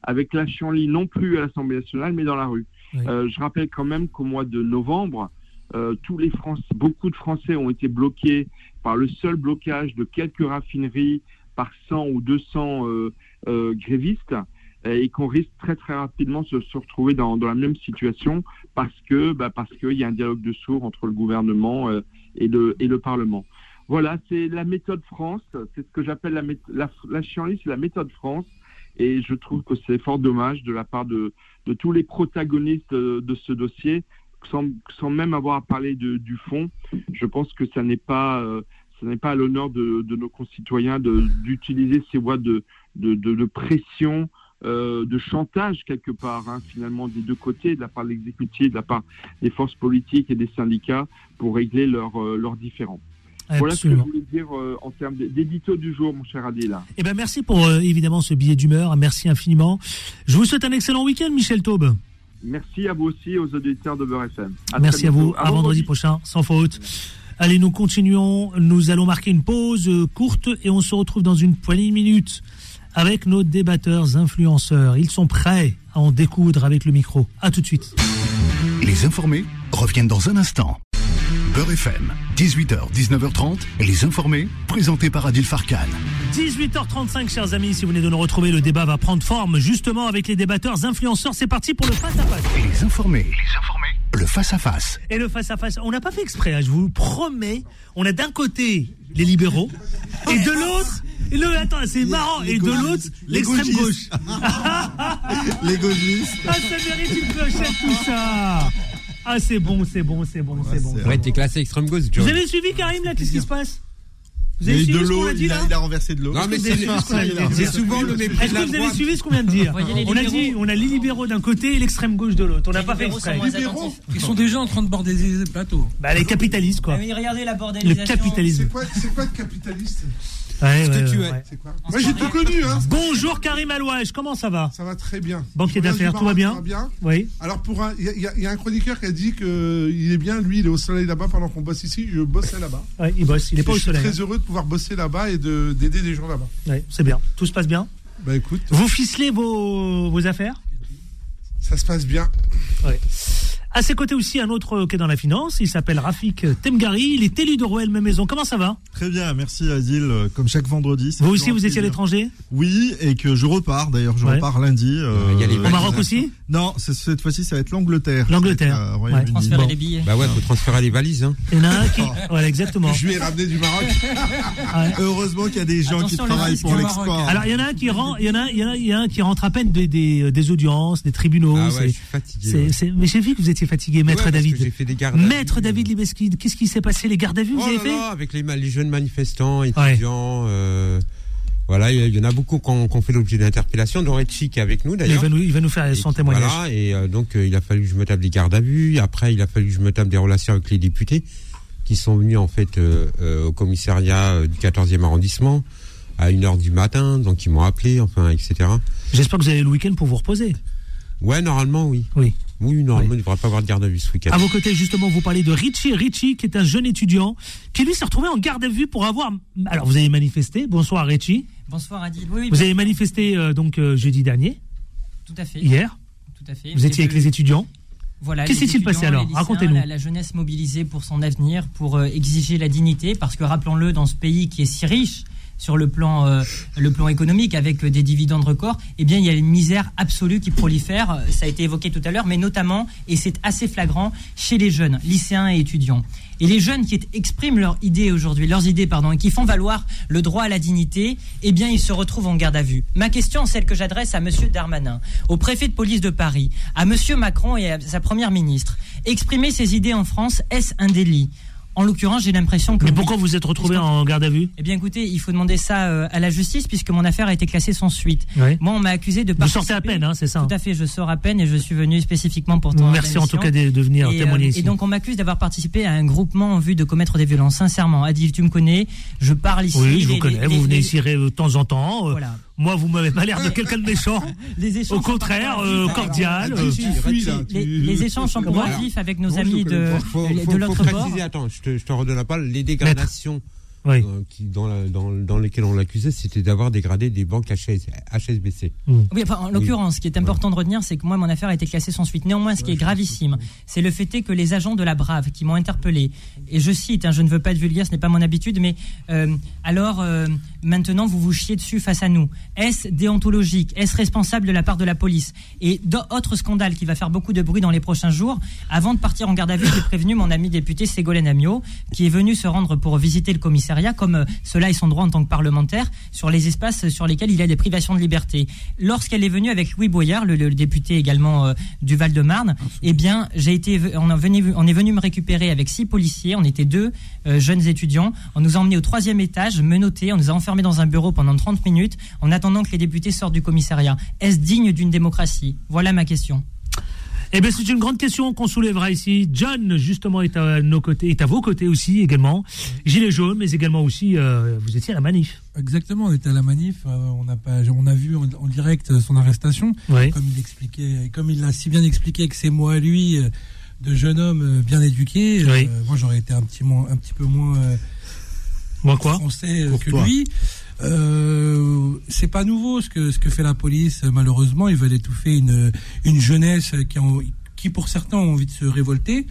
J: avec la chienlit non plus à l'Assemblée nationale, mais dans la rue. Euh, je rappelle quand même qu'au mois de novembre, euh, tous les Français, beaucoup de Français ont été bloqués par le seul blocage de quelques raffineries par 100 ou 200 euh, euh, grévistes et qu'on risque très très rapidement de se, retrouver dans, la même situation parce que bah, parce qu'il y a un dialogue de sourds entre le gouvernement euh, et, le, et le Parlement. Voilà, c'est la méthode France, c'est ce que j'appelle la, la, la c'est la méthode France. Et je trouve que c'est fort dommage de la part de, de tous les protagonistes de, de ce dossier, sans, sans, même avoir à parler de, du fond. Je pense que ça n'est pas, euh, ça n'est pas à l'honneur de, de, nos concitoyens d'utiliser ces voies de, de, de pression, euh, de chantage quelque part, hein, finalement, des deux côtés, de la part de l'exécutif, de la part des forces politiques et des syndicats, pour régler leurs euh, leurs différends. Voilà ce que je voulais dire euh, en termes d'édito du jour, mon cher Adil.
B: Eh ben merci pour évidemment ce billet d'humeur. Merci infiniment. Je vous souhaite un excellent week-end, Michel Taube.
J: Merci à vous aussi, aux auditeurs de Beurre FM.
B: merci à vous. À, vendredi prochain, sans faute. Allez, nous continuons. Nous allons marquer une pause courte et on se retrouve dans une poignée de minutes avec nos débatteurs influenceurs. Ils sont prêts à en découdre avec le micro. À tout de suite.
A: Les informés reviennent dans un instant. Beurre FM, 18h, 19h30, les informés, présentés par Adil Farkan.
B: 18h35, chers amis, si vous venez de nous retrouver, le débat va prendre forme justement avec les débatteurs influenceurs. C'est parti pour le face-à-face.
A: Les informés, les informés, le face-à-face.
B: Et le face-à-face, on n'a pas fait exprès, hein, je vous promets. On a d'un côté les libéraux et de l'autre le, attends, c'est marrant. Et de l'autre, l'extrême gauche. (laughs)
K: les gauchistes.
B: Ah, ça mérite une clochette, tout ça. Ah, c'est bon, c'est bon, c'est bon, c'est bon.
L: Ouais, t'es classé extrême gauche.
B: Vous avez suivi Karim, là Qu'est-ce qui se passe?
K: Vous avez suivi de l'eau, il, il, a renversé de l'eau.
L: Non, mais c'est souvent le mépris
B: Est-ce que vous avez suivi ce qu'on vient de dire On a dit, on a les libéraux d'un côté et l'extrême gauche de l'autre. On n'a pas fait exprès.
M: Ils sont déjà en train de border des plateaux.
B: Bah, les capitalistes, quoi.
N: Mais regardez la bordélisation.
B: Le capitalisme.
K: C'est quoi le capitaliste
B: Ouais,
K: ce
B: ouais,
K: que tu
B: ouais,
K: es.
B: ouais.
K: Moi j'ai tout connu. Hein.
B: Bonjour Karim Alouage, comment ça va
K: Ça va très bien.
B: Banquier d'affaires, tout va bien,
K: Ça va bien.
B: Oui.
K: Alors pour un, il y, y, a un chroniqueur qui a dit que il est bien, lui, il est au soleil là-bas pendant qu'on bosse ici. Je bossais là-bas.
B: Il bosse, il est pas au
K: je
B: soleil.
K: suis très heureux de pouvoir bosser là-bas et de d'aider des gens là-bas.
B: Ouais, c'est bien. Tout se passe bien.
K: Bah écoute.
B: Vous ficelez vos, vos affaires
K: Ça se passe bien.
B: Ouais. À ses côtés aussi, un autre qui est dans la finance. Il s'appelle Rafik Temgari. Il est élu de Rouen Même Maison. Comment ça va?
O: Très bien, merci Adil. Comme chaque vendredi.
B: Vous aussi, vous étiez à l'étranger?
O: Oui, et que je repars. D'ailleurs, je
B: Ouais.
O: repars lundi. euh,
L: Il y a les
B: Au Maroc aussi?
O: Non, cette fois-ci, ça va être l'Angleterre.
B: L'Angleterre.
O: Euh, Royaume-Uni.
N: Transférer
B: Bon.
N: les billets.
L: Bah ouais, faut transférer les valises. Hein.
B: Il y en a un qui. Voilà, exactement.
K: Je lui ai ramené du Maroc. (laughs)
B: Ouais.
O: Heureusement qu'il y a des gens
N: Attention,
O: qui
N: le
O: travaillent pour l'export.
B: Alors, il y en a un qui rentre, il y en a, il y en a, il y en a un qui rentre à peine des, des, des audiences, des tribunaux.
L: Ah ouais, je suis fatigué. ouais.
B: mais j'ai vu que vous étiez fatigué, maître
L: Ouais,
B: David.
L: J'ai fait des gardes. à vue.
B: Maître David Libeski, qu'est-ce qui s'est passé? Les gardes à vue, vous
L: Oh
B: avez
L: là
B: fait?
L: là, avec les, jeunes manifestants, étudiants. euh, voilà, il y, en a beaucoup qui ont, ont fait l'objet d'interpellation, dont Retchi qui est avec nous
B: il
L: d'ailleurs.
B: il va nous faire
L: Et
B: son témoignage.
L: Voilà, et euh, donc euh, il a fallu que je me tape des gardes à vue. Après, il a fallu que je me tape des relations avec les députés qui sont venus en fait euh, euh, au commissariat euh, du 14e arrondissement à 1h du matin, donc ils m'ont appelé, enfin, etc.
B: J'espère que vous avez le week-end pour vous reposer.
L: Ouais, normalement, oui.
B: Oui.
L: Oui, normalement, il ne devrait pas avoir de garde à vue ce week-end.
B: À vos côtés, justement, vous parlez de Richie. Richie, qui est un jeune étudiant, qui lui s'est retrouvé en garde à vue pour avoir. Alors, vous avez manifesté. Bonsoir, Richie.
N: Bonsoir Adil. Oui, oui,
B: Vous avez manifesté euh, donc euh, jeudi dernier,
N: tout à fait.
B: hier.
N: Tout à fait.
B: Vous étiez avec les étudiants.
N: Voilà,
B: Qu'est-ce qui s'est passé alors Racontez-nous.
N: La, la jeunesse mobilisée pour son avenir, pour euh, exiger la dignité, parce que rappelons-le, dans ce pays qui est si riche sur le plan, euh, le plan économique, avec euh, des dividendes records, eh il y a une misère absolue qui prolifère. Euh, Ça a été évoqué tout à l'heure, mais notamment, et c'est assez flagrant, chez les jeunes, lycéens et étudiants. Et les jeunes qui expriment leurs idées aujourd'hui, leurs idées, pardon, et qui font valoir le droit à la dignité, eh bien, ils se retrouvent en garde à vue. Ma question, celle que j'adresse à Monsieur Darmanin, au préfet de police de Paris, à Monsieur Macron et à sa première ministre. Exprimer ses idées en France, est-ce un délit? En l'occurrence, j'ai l'impression que.
B: Mais
N: oui.
B: pourquoi vous êtes retrouvé en garde à vue
N: Eh bien, écoutez, il faut demander ça euh, à la justice, puisque mon affaire a été classée sans suite.
B: Ouais.
N: Moi, on m'a accusé de
B: Vous sortez à peine, hein, c'est ça
N: Tout à fait, je sors à peine et je suis venu spécifiquement pour
B: Merci en tout cas de, de venir
N: et,
B: témoigner
N: euh,
B: ici.
N: et donc on m'accuse d'avoir participé à un groupement en vue de commettre des violences. Sincèrement, Adil, tu me connais, je parle ici.
B: oui, je vous
N: les-
B: connais.
N: les-
B: vous
N: les-
B: venez ici de temps en temps. euh,
N: Voilà.
B: Moi, vous m'avez pas l'air de quelqu'un de méchant. (laughs)
N: Les échanges
B: Au contraire, euh, cordial. Euh,
N: tu fuis, là, Les- les échanges sont parfois vifs avec nos amis de, l'autre bord.
L: attends, je te, je te redonne la parole. Les dégradations
B: Oui.
L: euh, qui, dans, la- dans, dans lesquelles on l'accusait, c'était d'avoir dégradé des banques HS, HSBC.
N: Oui, enfin, en
L: Oui.
N: l'occurrence, ce qui est important de retenir, c'est que moi, mon affaire a été classée sans suite. Néanmoins, ce qui est gravissime, c'est le fait est que les agents de la Brave qui m'ont interpellé, et je cite, hein, je ne veux pas être vulgaire, ce n'est pas mon habitude, mais euh, alors euh, maintenant vous vous chiez dessus face à nous. Est-ce déontologique? Est-ce responsable de la part de la police? Et d'autres scandale qui va faire beaucoup de bruit dans les prochains jours. Avant de partir en garde à vue, j'ai prévenu mon ami député Ségolène Amiot, qui est venu se rendre pour visiter le commissariat, comme euh, cela est son droit en tant que parlementaire, sur les espaces sur lesquels il y a des privations de liberté. Lorsqu'elle est venue avec Louis Boyard, le, le député également euh, du Val-de-Marne, eh bien, j'ai été, on, est venu, on est venu me récupérer avec six policiers. On était deux euh, jeunes étudiants. On nous a emmenés au troisième étage, menottés. On nous a enfermés dans un bureau pendant 30 minutes en attendant que les députés sortent du commissariat. Est-ce digne d'une démocratie? Voilà ma question.
B: Eh bien, c'est une grande question qu'on soulèvera ici. John, justement, est à nos côtés, est à vos côtés aussi, également. Gilet jaune, mais également aussi, euh, vous étiez à la manif.
M: Exactement, on était à la manif, euh, on a pas, on a vu en, en direct son arrestation,
B: Oui.
M: comme il expliquait, comme il l'a si bien expliqué que c'est moi lui, euh, de jeune homme euh, bien éduqué. euh,
B: Oui.
M: moi, j'aurais été un petit moins, un petit peu moins euh,
B: Moi quoi?
M: français euh, que
B: toi.
M: lui. Euh, c'est pas nouveau ce que ce que fait la police. Malheureusement, ils veulent étouffer une une jeunesse qui ont, qui pour certains ont envie de se révolter.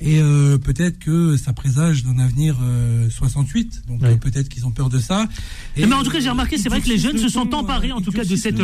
M: Et euh, peut-être que ça présage d'un avenir euh, 68. Donc
B: Oui.
M: euh, peut-être qu'ils ont peur de ça.
B: mais en tout cas, j'ai
M: euh,
B: remarqué, c'est vrai que les jeunes
M: le
B: se sont
M: ton,
B: emparés,
M: euh,
B: en tout cas, de cette.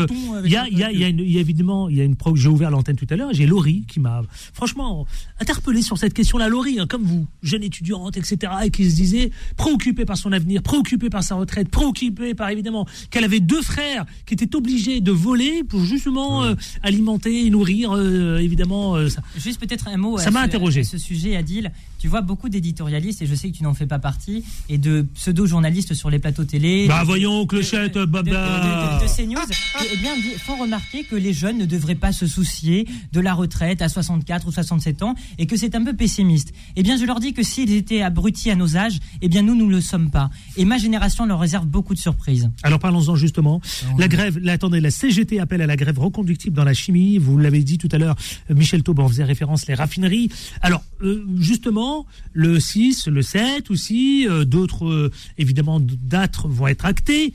B: Il y a, y a, y a une- il y a évidemment, il y a une pro- J'ai ouvert l'antenne tout à l'heure. J'ai Laurie qui m'a, franchement, interpellé sur cette question-là. Laurie, hein, comme vous, jeune étudiante, etc., et qui se disait préoccupée par son avenir, préoccupée par sa retraite, préoccupée par évidemment qu'elle avait deux frères qui étaient obligés de voler pour justement euh, alimenter et nourrir, euh, évidemment. euh, ça.
N: Juste peut-être un mot
B: Ça m'a interrogé.
N: à ce sujet, Adil. Tu vois beaucoup d'éditorialistes, et je sais que tu n'en fais pas partie, et de pseudo-journalistes sur les plateaux télé.
B: Bah
N: de-
B: voyons, clochette,
N: de, de,
B: baba.
N: de CNews, qui, eh bien, font remarquer que les jeunes ne devraient pas se soucier de la retraite à 64 ou 67 ans et que c'est un peu pessimiste. Eh bien, je leur dis que s'ils étaient abrutis à nos âges, eh bien, nous, nous ne le sommes pas. Et ma génération leur réserve beaucoup de surprises.
B: Alors parlons-en justement. La grève, là, attendez, la CGT appelle à la grève reconductible dans la chimie. Vous l'avez dit tout à l'heure, euh, Michel Taube en faisait référence, les raffineries. Alors, euh, justement, le 6, le 7 aussi, euh, d'autres, euh, évidemment, dates vont être actées.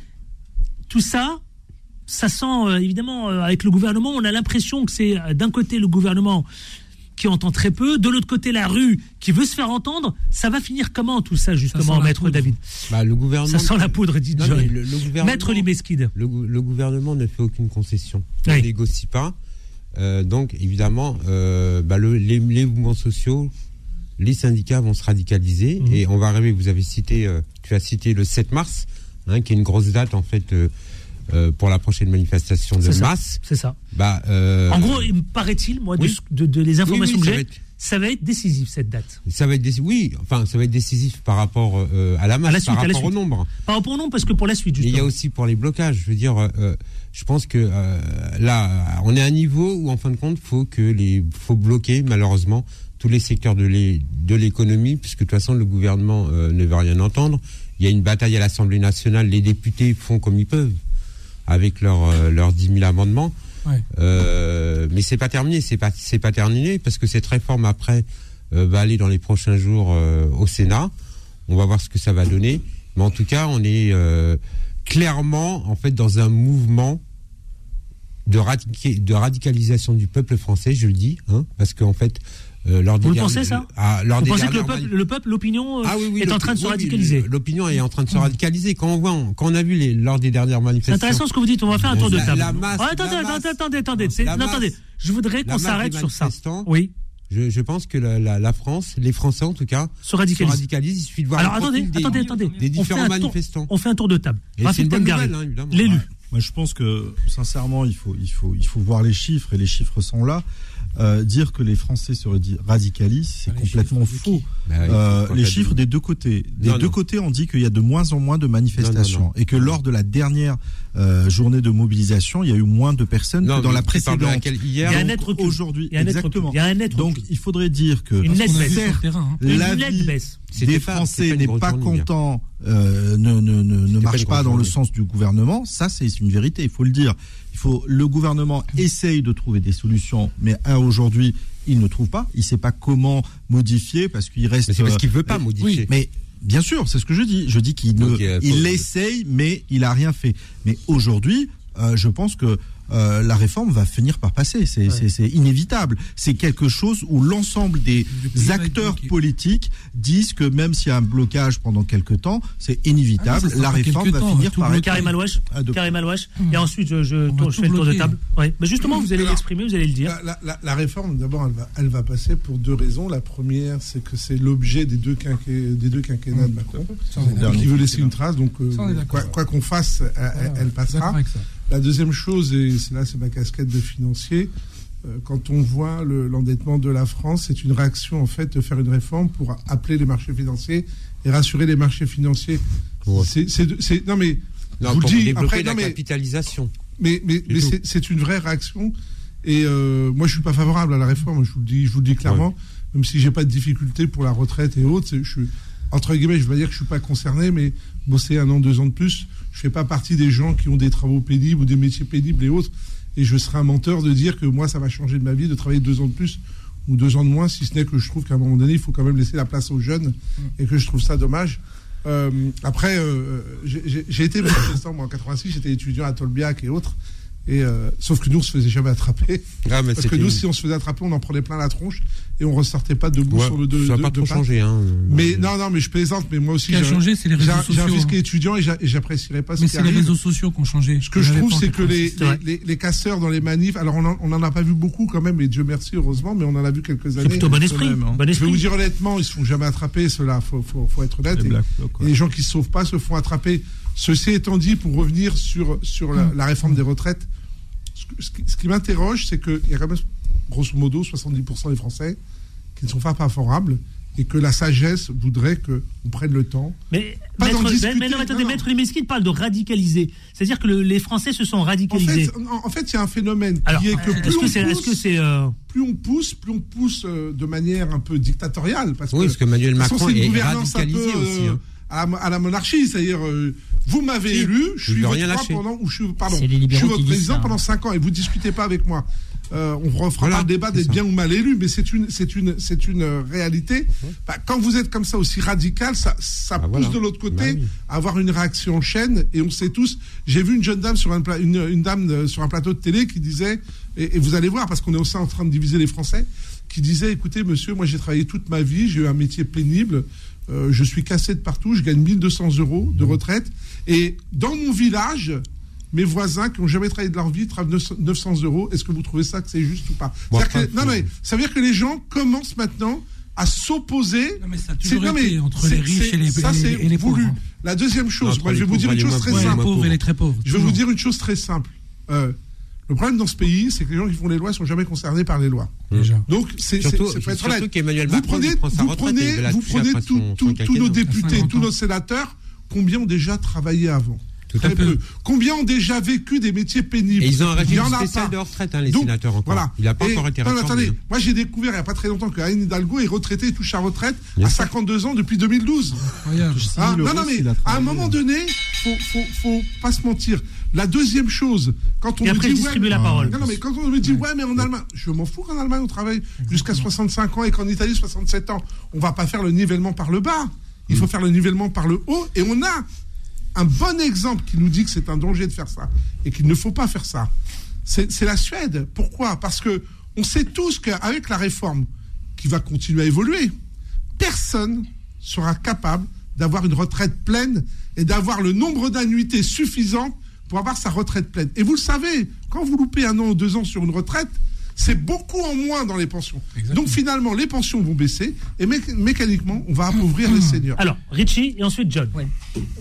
B: Tout ça, ça sent, euh, évidemment, euh, avec le gouvernement, on a l'impression que c'est euh, d'un côté le gouvernement qui entend très peu, de l'autre côté la rue qui veut se faire entendre. Ça va finir comment tout ça, justement, Maître
L: poudre.
B: David?
L: Bah, le gouvernement.
B: Ça sent la poudre, dit
L: Non, le,
B: Maître Limeskid.
L: Le, gou- le gouvernement ne fait aucune concession. Il
B: Oui.
L: ne négocie pas. Euh, donc, évidemment, euh, bah, le- les, les mouvements sociaux, les syndicats vont se radicaliser.
B: Mhm.
L: Et on va arriver, vous avez cité, euh, tu as cité le 7 mars, hein, qui est une grosse date, en fait, euh, euh, pour la prochaine manifestation de masse.
B: C'est ça.
L: Bah,
B: En gros, paraît-il, moi, de,
L: oui.
B: ce- de, de les informations
L: Oui, oui,
B: que j'ai,
L: être-
B: ça va être décisif cette date.
L: ça va être décisif. Oui, enfin, ça va être décisif par rapport à la masse,
B: À la suite,
L: par rapport au nombre.
B: Pas pour non, parce que pour la suite,
L: Et il y a
B: justement.
L: aussi pour les blocages. Je veux dire, je pense que là, on est à un niveau où, en fin de compte, faut que les, faut bloquer malheureusement tous les secteurs de l'é- de l'économie, puisque de toute façon le gouvernement euh, ne veut rien entendre. Il y a une bataille à l'Assemblée nationale. Les députés font comme ils peuvent avec leurs euh, leurs 10 000 amendements.
M: Ouais.
L: Euh, mais c'est pas terminé, c'est pas c'est pas terminé parce que cette réforme après va aller dans les prochains jours au Sénat. On va voir ce que ça va donner, mais en tout cas, on est clairement en fait dans un mouvement de, radica- de radicalisation du peuple français, je le dis, hein, parce qu'en fait, euh, lors des
B: Vous le pensez, ça
L: ah, lors
B: Vous
L: des
B: pensez que le peuple,
L: mani-
B: le peuple, l'opinion, euh,
L: ah oui, oui,
B: est en train de se
L: oui,
B: radicaliser
L: L'opinion est en train de se radicaliser. Quand on voit, quand on a vu les, lors des dernières
B: C'est
L: manifestations.
B: intéressant ce que vous dites. On va faire un tour de table.
L: la masse-
B: Oh, attendez,
L: la
B: attendez,
L: masse-
B: attendez, attendez. C'est- non, attendez. Je voudrais qu'on s'arrête sur ça. Oui.
L: Je, je pense que la, la, la France, les Français en tout cas,
B: Se radicalisent.
L: Il suffit de voir
B: Alors attendez,
L: des,
B: attendez, attendez.
L: des
B: On fait
L: différents
B: un tour-
L: manifestants.
B: On fait un tour de table.
L: C'est une bonne hein.
B: L'élu.
O: Moi, je pense que, sincèrement, il faut, il faut, il faut voir les chiffres et les chiffres sont là. Euh, dire que les Français se radi- radicalisent, c'est complètement faux.
L: Bah oui,
O: Euh, les chiffres
L: des-
O: deux côtés. Des
L: Non,
O: deux
L: non.
O: côtés, on dit qu'il y a de moins en moins de manifestations
L: non.
O: et que lors de la dernière euh, journée de mobilisation, il y a eu moins de personnes
L: Non,
O: que dans la précédente.
L: hier
B: Il y a un net recul.
O: Aujourd'hui,
B: Il y a un net
O: exactement.
B: recul. Il y a un net
O: Donc il faudrait dire que
B: Une nette baisse.
O: certes,
B: Sur le terrain, hein. Une nette
O: l'avis
B: baisse.
O: Des
L: pas-
O: Français
L: pas
O: n'est pas content, euh, ne, ne, ne, ne
L: pas
O: marche pas
L: grosse
O: dans le sens du gouvernement. Ça, c'est une vérité. Il faut le dire. Il faut le gouvernement essaye de trouver des solutions, mais à aujourd'hui, il ne trouve pas. Il ne sait pas comment modifier parce qu'il reste.
L: Mais c'est parce qu'il veut
O: euh,
L: pas
O: oui,
L: modifier.
O: mais Bien sûr, c'est ce que je dis. Je dis qu'il ne, il essaye, mais il a rien fait. Mais aujourd'hui, euh, je pense que euh, la réforme va finir par passer. C'est inévitable. C'est quelque chose où l'ensemble des acteurs politiques disent que même s'il y a un blocage pendant quelques temps, c'est inévitable.
B: Ah,
O: la réforme va
B: temps,
O: finir par être
B: Karim Alouache. Karim Alouache. Et ensuite, je, je, tourne- je fais le tour de table. Ouais. Mais justement, vous allez l'exprimer, vous allez le dire.
K: La, la- la- la réforme, d'abord, elle va, elle va passer pour deux raisons. La première, c'est que c'est l'objet des deux, quinqué- des deux quinquennats de Macron,
M: Ça, on est
K: donc
M: d'accord.
K: qui veut laisser une trace. Donc, euh, quoi qu'on fasse, elle, elle- passera.
M: avec ça.
K: La deuxième chose, et c'est là, c'est ma casquette de financier. euh, Quand on voit le- l'endettement de la France, c'est une réaction en fait de faire une réforme pour appeler les marchés financiers et rassurer les marchés financiers. C'est- non mais
L: Non,
K: je vous le
L: pour
K: dis
L: développer
K: après,
L: la
K: non, mais-
L: capitalisation.
K: mais, mais, mais
L: tout.
K: c'est- une vraie réaction. Et euh, moi, je suis pas favorable à la réforme. Je vous le dis, je vous le dis clairement. Même si j'ai pas de difficulté pour la retraite et autres, je suis entre guillemets, je vais pas dire que je suis pas concerné, mais bosser un an, deux ans de plus, je fais pas partie des gens qui ont des travaux pénibles ou des métiers pénibles et autres. Et je serais un menteur de dire que moi, ça va changer de ma vie de travailler deux ans de plus ou deux ans de moins, si ce n'est que je trouve qu'à un moment donné, il faut quand même laisser la place aux jeunes et que je trouve ça dommage. Euh, après, euh, j'ai- été (coughs) manifestant, moi, en 86, j'étais étudiant à Tolbiac et autres. Et euh, sauf que nous, on se faisait jamais attraper.
L: Ah, mais
K: Parce que nous, si on se faisait attraper, on en prenait plein la tronche et on ressortait pas debout
L: Ouais,
K: sur le deux.
L: ça a
K: deux-
L: pas
K: deux
L: trop changé, hein.
K: Mais non, non, mais je plaisante. Mais moi aussi,
M: Ce qui a changé, c'est les réseaux
K: J'ai un
M: sociaux,
K: fils
M: hein.
K: qui est étudiant et j'a- et j'apprécierais pas ce
M: Mais c'est les réseaux sociaux qui ont changé.
K: Ce que je trouve, c'est que les, les, casseurs dans les manifs, alors on en, on en a pas vu beaucoup quand même, et Dieu merci, heureusement, mais on en a vu quelques années.
B: plutôt bon esprit,
K: même, hein.
B: bon
K: Je
B: esprit.
K: vais vous dire honnêtement, ils se font jamais attraper, ceux-là, faut, faut, faut être honnête.
O: Les
K: Et,
O: Black Blocs,
K: et les gens qui se sauvent pas se font attraper. Ceci étant dit, pour revenir sur, sur la, la réforme des retraites, ce, que- ce qui, ce qui m'interroge, c'est qu'il y a quand même, grosso modo, 70% des Français qui ne sont pas favorables et que la sagesse voudrait qu'on prenne le temps.
B: Mais,
K: Pas
B: maître,
K: discuter,
B: mais non, mais attendez,
K: non,
B: maître Lemeski parle de radicaliser. C'est-à-dire que le- les Français se sont
K: En
B: radicalisés.
K: fait, en en fait, il y a un phénomène
B: Alors,
K: qui est que plus on pousse,
B: euh,
K: plus on pousse, plus on pousse euh, de manière un peu dictatoriale. Parce
L: Oui,
K: que,
L: parce que Emmanuel Macron est
K: gouvernance un
L: radicalisé
K: peu,
L: aussi,
K: euh,
L: hein.
K: à, la, à la monarchie, c'est-à-dire euh, vous m'avez élu, je suis votre
L: rien
K: roi
L: lâcher.
K: pendant, ou je suis, pardon, je suis votre président
N: ça, hein.
K: pendant 5 ans et vous discutez pas avec moi. Euh, on refera
L: Voilà,
K: pas le débat d'être bien ou mal élu, mais c'est une, c'est une, c'est une euh, réalité. Bah, quand vous êtes comme ça aussi radical, ça, ça
L: Ah,
K: pousse
L: voilà.
K: de l'autre côté
L: Bah oui.
K: à avoir une réaction en chaîne. Et on sait tous. J'ai vu une jeune dame sur un pla- une, une dame euh, sur un plateau de télé qui disait, et, et vous allez voir parce qu'on est aussi en train de diviser les Français, qui disait, écoutez, monsieur, moi j'ai travaillé toute ma vie, j'ai eu un métier pénible. euh, je suis cassé de partout, je gagne 1200 euros de retraite. Et dans mon village, mes voisins qui n'ont jamais travaillé de leur vie travaillent 900 900 euros. Est-ce que vous trouvez ça que c'est juste ou pas?
L: Bon,
K: que- Non, mais ça veut dire que les gens commencent maintenant à s'opposer.
M: Non, mais ça a
K: C'est-
M: toujours
K: non, mais
M: été entre les riches et les,
K: ça,
M: et-
K: c'est
M: et les pauvres.
K: voulu.
M: hein.
K: La deuxième chose, moi, je vais vous dire
L: pauvres
K: une chose très
L: pauvres.
K: Simple.
M: pauvres et les très pauvres.
K: Je vais vous dire une chose très simple. Euh, le problème dans ce pays, c'est que les gens qui font les lois sont jamais concernés par les lois.
M: Déjà.
K: Donc, c'est être
L: surtout
K: honnête.
L: qu'Emmanuel
K: Vous
L: Macron
K: prenez, vous prenez, vous prenez tous nos députés,
M: 50
K: tous nos sénateurs, combien ont déjà travaillé avant?
L: Tout
K: Très
L: à fait.
K: peu. Combien ont déjà vécu des métiers pénibles
L: Et ils ont un
K: Il y
L: régime
K: en a
L: spécial
K: pas.
L: de retraite, hein, les
K: Donc,
L: sénateurs encore.
K: Voilà.
L: Il n'a pas
K: Et-
L: encore été
K: non, attendez, moi j'ai découvert il n'y a pas très longtemps que Anne Hidalgo est retraité et touche sa retraite
L: Bien
K: à
L: sûr.
K: 52 ans depuis 2012.
M: Incroyable.
K: Ah,
O: 6 000
K: non, non, mais à un moment donné, faut, faut, faut pas se mentir. La deuxième chose, quand on
B: Et
K: me
B: après,
K: dit ouais,
B: la parole.
K: Non, non, mais quand on me dit ouais, mais en Allemagne, je m'en fous qu'en Allemagne on travaille jusqu'à 65 ans et qu'en Italie 67 ans. On va pas faire le nivellement par le bas. Il faut faire le nivellement par le haut. Et on a un bon exemple qui nous dit que c'est un danger de faire ça et qu'il ne faut pas faire ça. C'est la Suède. Pourquoi? Parce que on sait tous qu'avec la réforme qui va continuer à évoluer, personne sera capable d'avoir une retraite pleine et d'avoir le nombre d'annuités suffisant pour avoir sa retraite pleine. Et vous le savez, quand vous loupez un an ou deux ans sur une retraite, c'est beaucoup en moins dans les pensions. Donc finalement, les pensions vont baisser et mé- mécaniquement, on va appauvrir les seniors.
B: Alors, Richie et ensuite John.
N: Ouais.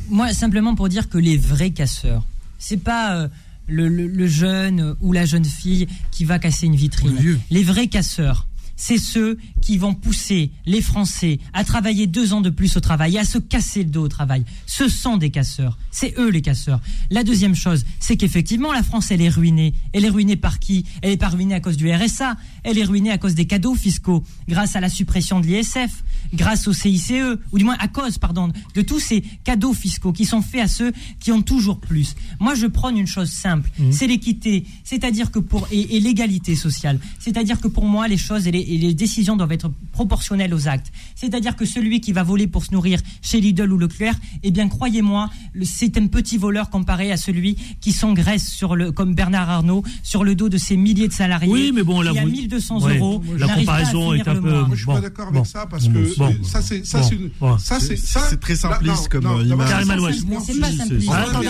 N: Moi, simplement pour dire que les vrais casseurs, c'est pas euh, le, le- le jeune ou la jeune fille qui va casser une vitrine.
M: Vieux.
N: Les vrais casseurs, c'est ceux qui vont pousser les Français à travailler deux ans de plus au travail, à se casser le dos au travail. Ce sont des casseurs. C'est eux les casseurs. La deuxième chose, c'est qu'effectivement, la France, elle est ruinée. Elle est ruinée par qui? Elle est pas ruinée à cause du RSA. Elle est ruinée à cause des cadeaux fiscaux, grâce à la suppression de l'ISF, grâce au CICE, ou du moins à cause, pardon, de tous ces cadeaux fiscaux qui sont faits à ceux qui ont toujours plus. Moi, je prône une chose simple,
B: Mmh.
N: c'est l'équité, c'est-à-dire que pour et, et l'égalité sociale, c'est-à-dire que pour moi, les choses et les, et les décisions doivent être proportionnelles aux actes. C'est-à-dire que celui qui va voler pour se nourrir chez Lidl ou Leclerc, eh bien, croyez-moi, c'est un petit voleur comparé à celui qui s'engraisse sur le, comme Bernard Arnault, sur le dos de ses milliers de salariés.
B: Oui, mais bon, là, vous-
N: 1200
B: Ouais,
N: euros,
B: la comparaison est un peu-.
K: Moi, je suis
B: Bon,
K: pas d'accord
B: bon,
K: avec ça parce
B: bon,
K: que
B: bon,
K: ça, c'est ça,
B: bon,
K: c'est une-
B: bon.
K: ça, c'est ça.
O: C'est très simpliste comme, image.
B: Karim
K: ça,
B: Alouache.
K: c'est-
N: pas
O: Si,
N: simpliste.
B: Ah,
K: Ah,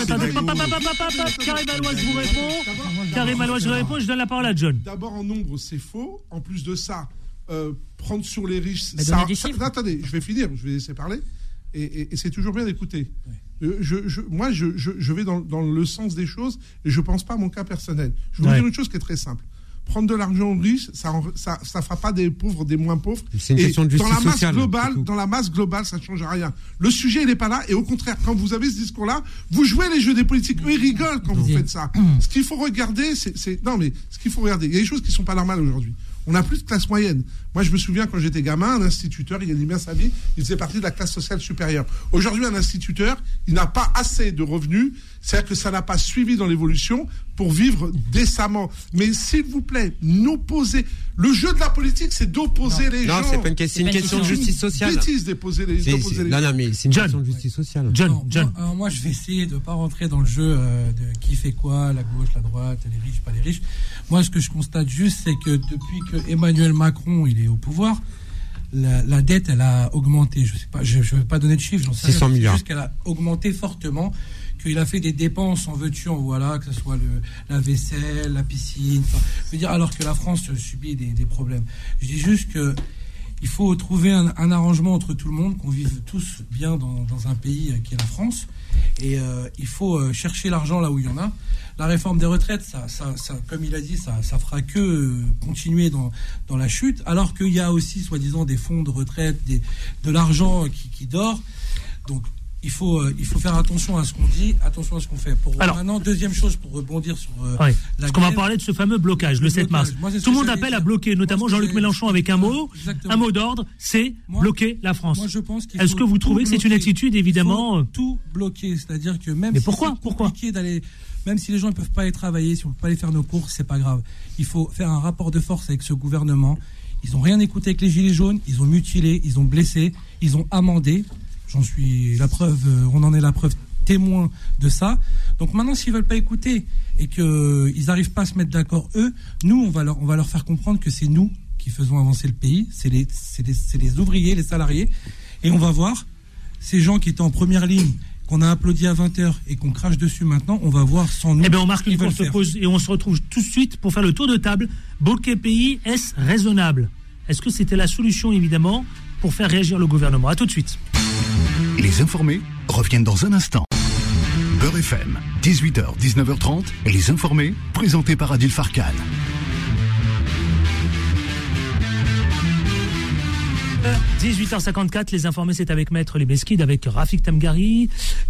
B: Karim Alouache vous répond. Karim Alouache vous répond, je donne la parole à John.
K: D'abord, en nombre, c'est faux. En plus de ça, euh, prendre sur les riches, ça, attendez, je vais finir, je vais laisser parler. Et, et- et c'est toujours bien d'écouter. Euh, je, je- moi, je, je- je vais dans, dans le sens des choses et je pense pas à mon cas personnel. Je vais
B: Ouais.
K: vous dire une chose qui est très simple. Prendre de l'argent aux riches, ça, en- ça, ça fera pas des pauvres des moins pauvres.
L: C'est une
K: Et
L: question de
K: dans la
L: justice
K: masse
L: sociale,
K: globale, dans la masse globale, ça ne change rien. Le sujet, il n'est pas là. Et au contraire, quand vous avez ce discours-là, vous jouez les jeux des politiques. Eux, ils rigolent quand vous faites ça. (clears throat) Ce qu'il faut regarder, c'est, non mais ce qu'il faut regarder, il y a des choses qui sont pas normales aujourd'hui. On n'a plus de classe moyenne. Moi, je me souviens quand j'étais gamin, un instituteur, il gagnait bien sa vie, il faisait partie de la classe sociale supérieure. Aujourd'hui, un instituteur, il n'a pas assez de revenus, c'est-à-dire que ça n'a pas suivi dans l'évolution pour vivre décemment. Mais s'il vous plaît, n'opposez. Le jeu de la politique, c'est d'opposer les
L: Non,
K: gens.
L: c'est pas une question, c'est une question de justice sociale.
K: bêtise d'opposer les,
L: C'est-
K: d'opposer
L: c'est-
K: les
L: Non,
K: gens.
L: non, mais c'est une
B: John.
L: question de justice sociale.
B: John,
M: Non,
B: John.
M: moi, alors moi, je vais essayer de ne pas rentrer dans le jeu euh, de qui fait quoi, la gauche, la droite, les riches, pas les riches. Moi, ce que je constate juste, c'est que depuis que Emmanuel Macron il est au pouvoir, la, la dette, elle a augmenté. Je sais pas, je ne vais pas donner de chiffres, j'en sais
L: 600
M: rien. C'est
L: milliards.
M: Juste qu'elle a augmenté fortement, qu'il a fait des dépenses en veux-tu, en voilà, que ce soit le, la vaisselle, la piscine. je veux dire, alors que la France subit des, des problèmes. Je dis juste que il faut trouver un, arrangement entre tout le monde, qu'on vive tous bien dans, dans un pays euh, qui est la France. Et euh, il faut euh, chercher l'argent là où il y en a. La réforme des retraites, ça, ça, ça, comme il a dit, ça, ça fera que euh, continuer dans, dans la chute, alors qu'il y a aussi, soi-disant, des fonds de retraite, des, de l'argent qui, qui dort. Donc, il faut, euh, il faut faire attention à ce qu'on dit, attention à ce qu'on fait. Pour
B: Alors-
M: maintenant, deuxième chose pour rebondir sur euh,
B: Ouais.
M: la
B: Parce qu'on va parler de ce fameux blocage, le
M: Le
B: 7 mars.
M: Moi,
B: Tout le monde appelle à bloquer, notamment Jean-Luc Mélenchon avec un mot,
M: Exactement.
B: un mot d'ordre, c'est bloquer la France.
M: Moi, je pense qu'il
B: Est-ce que vous trouvez que c'est une attitude évidemment
M: faut tout bloquer, c'est-à-dire que même
B: Mais
M: si
B: pourquoi Pourquoi
M: d'aller, même si les gens ne peuvent pas aller travailler, si on ne peut pas aller faire nos courses, c'est pas grave. Il faut faire un rapport de force avec ce gouvernement. Ils n'ont rien écouté avec les gilets jaunes, ils ont mutilé, ils ont blessé, ils ont amendé. J'en suis la preuve, euh, on en est la preuve témoin de ça. Donc maintenant, s'ils veulent pas écouter et qu'ils n'arrivent pas à se mettre d'accord eux, nous, on va leur, on va leur faire comprendre que c'est nous qui faisons avancer le pays, c'est les, les, les ouvriers, les salariés, et on va voir ces gens qui étaient en première ligne, qu'on a applaudi à 20h et qu'on crache dessus maintenant, on va voir sans nous.
B: Eh bien, on marque une courte pause et on se retrouve tout de suite pour faire le tour de table. Bokeh pays, est-ce raisonnable? Est-ce que c'était la solution, évidemment, pour faire réagir le gouvernement? À tout de suite.
A: Les informés reviennent dans un instant. Beurre FM, 18h, 19h30, les informés, présentés par Adil Farkan.
B: 18h54, les informés, c'est avec Maître Lebeskid, avec Rafik Tamgari,